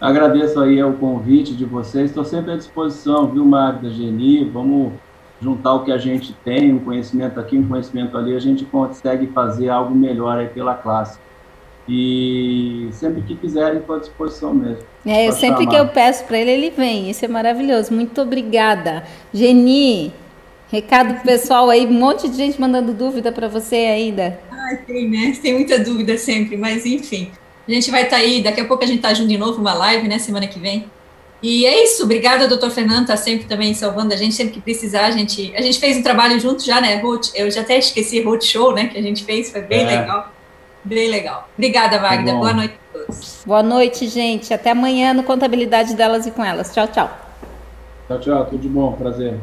Agradeço aí o convite de vocês. Estou sempre à disposição, viu, Magda, Geni? Vamos juntar o que a gente tem, um conhecimento aqui, um conhecimento ali, a gente consegue fazer algo melhor aí pela classe. E sempre que quiserem, estou à disposição mesmo. É, eu sempre chamar. que eu peço para ele, ele vem. Isso é maravilhoso. Muito obrigada. Geni, recado pro pessoal aí, um monte de gente mandando dúvida para você ainda. Ai, tem, né? Tem muita dúvida sempre, mas enfim. A gente vai estar tá aí, daqui a pouco a gente está junto de novo, uma live, né, semana que vem. E é isso, obrigada, doutor Fernando, está sempre também salvando a gente, sempre que precisar, a gente, a gente fez um trabalho junto já, né, Ruth, eu já até esqueci Ruth Show, né, que a gente fez, foi bem é. legal, bem legal. Obrigada, tá Magda, boa noite a todos. Boa noite, gente, até amanhã no Contabilidade Delas e Com Elas, tchau, tchau. Tchau, tchau, tudo de bom, prazer.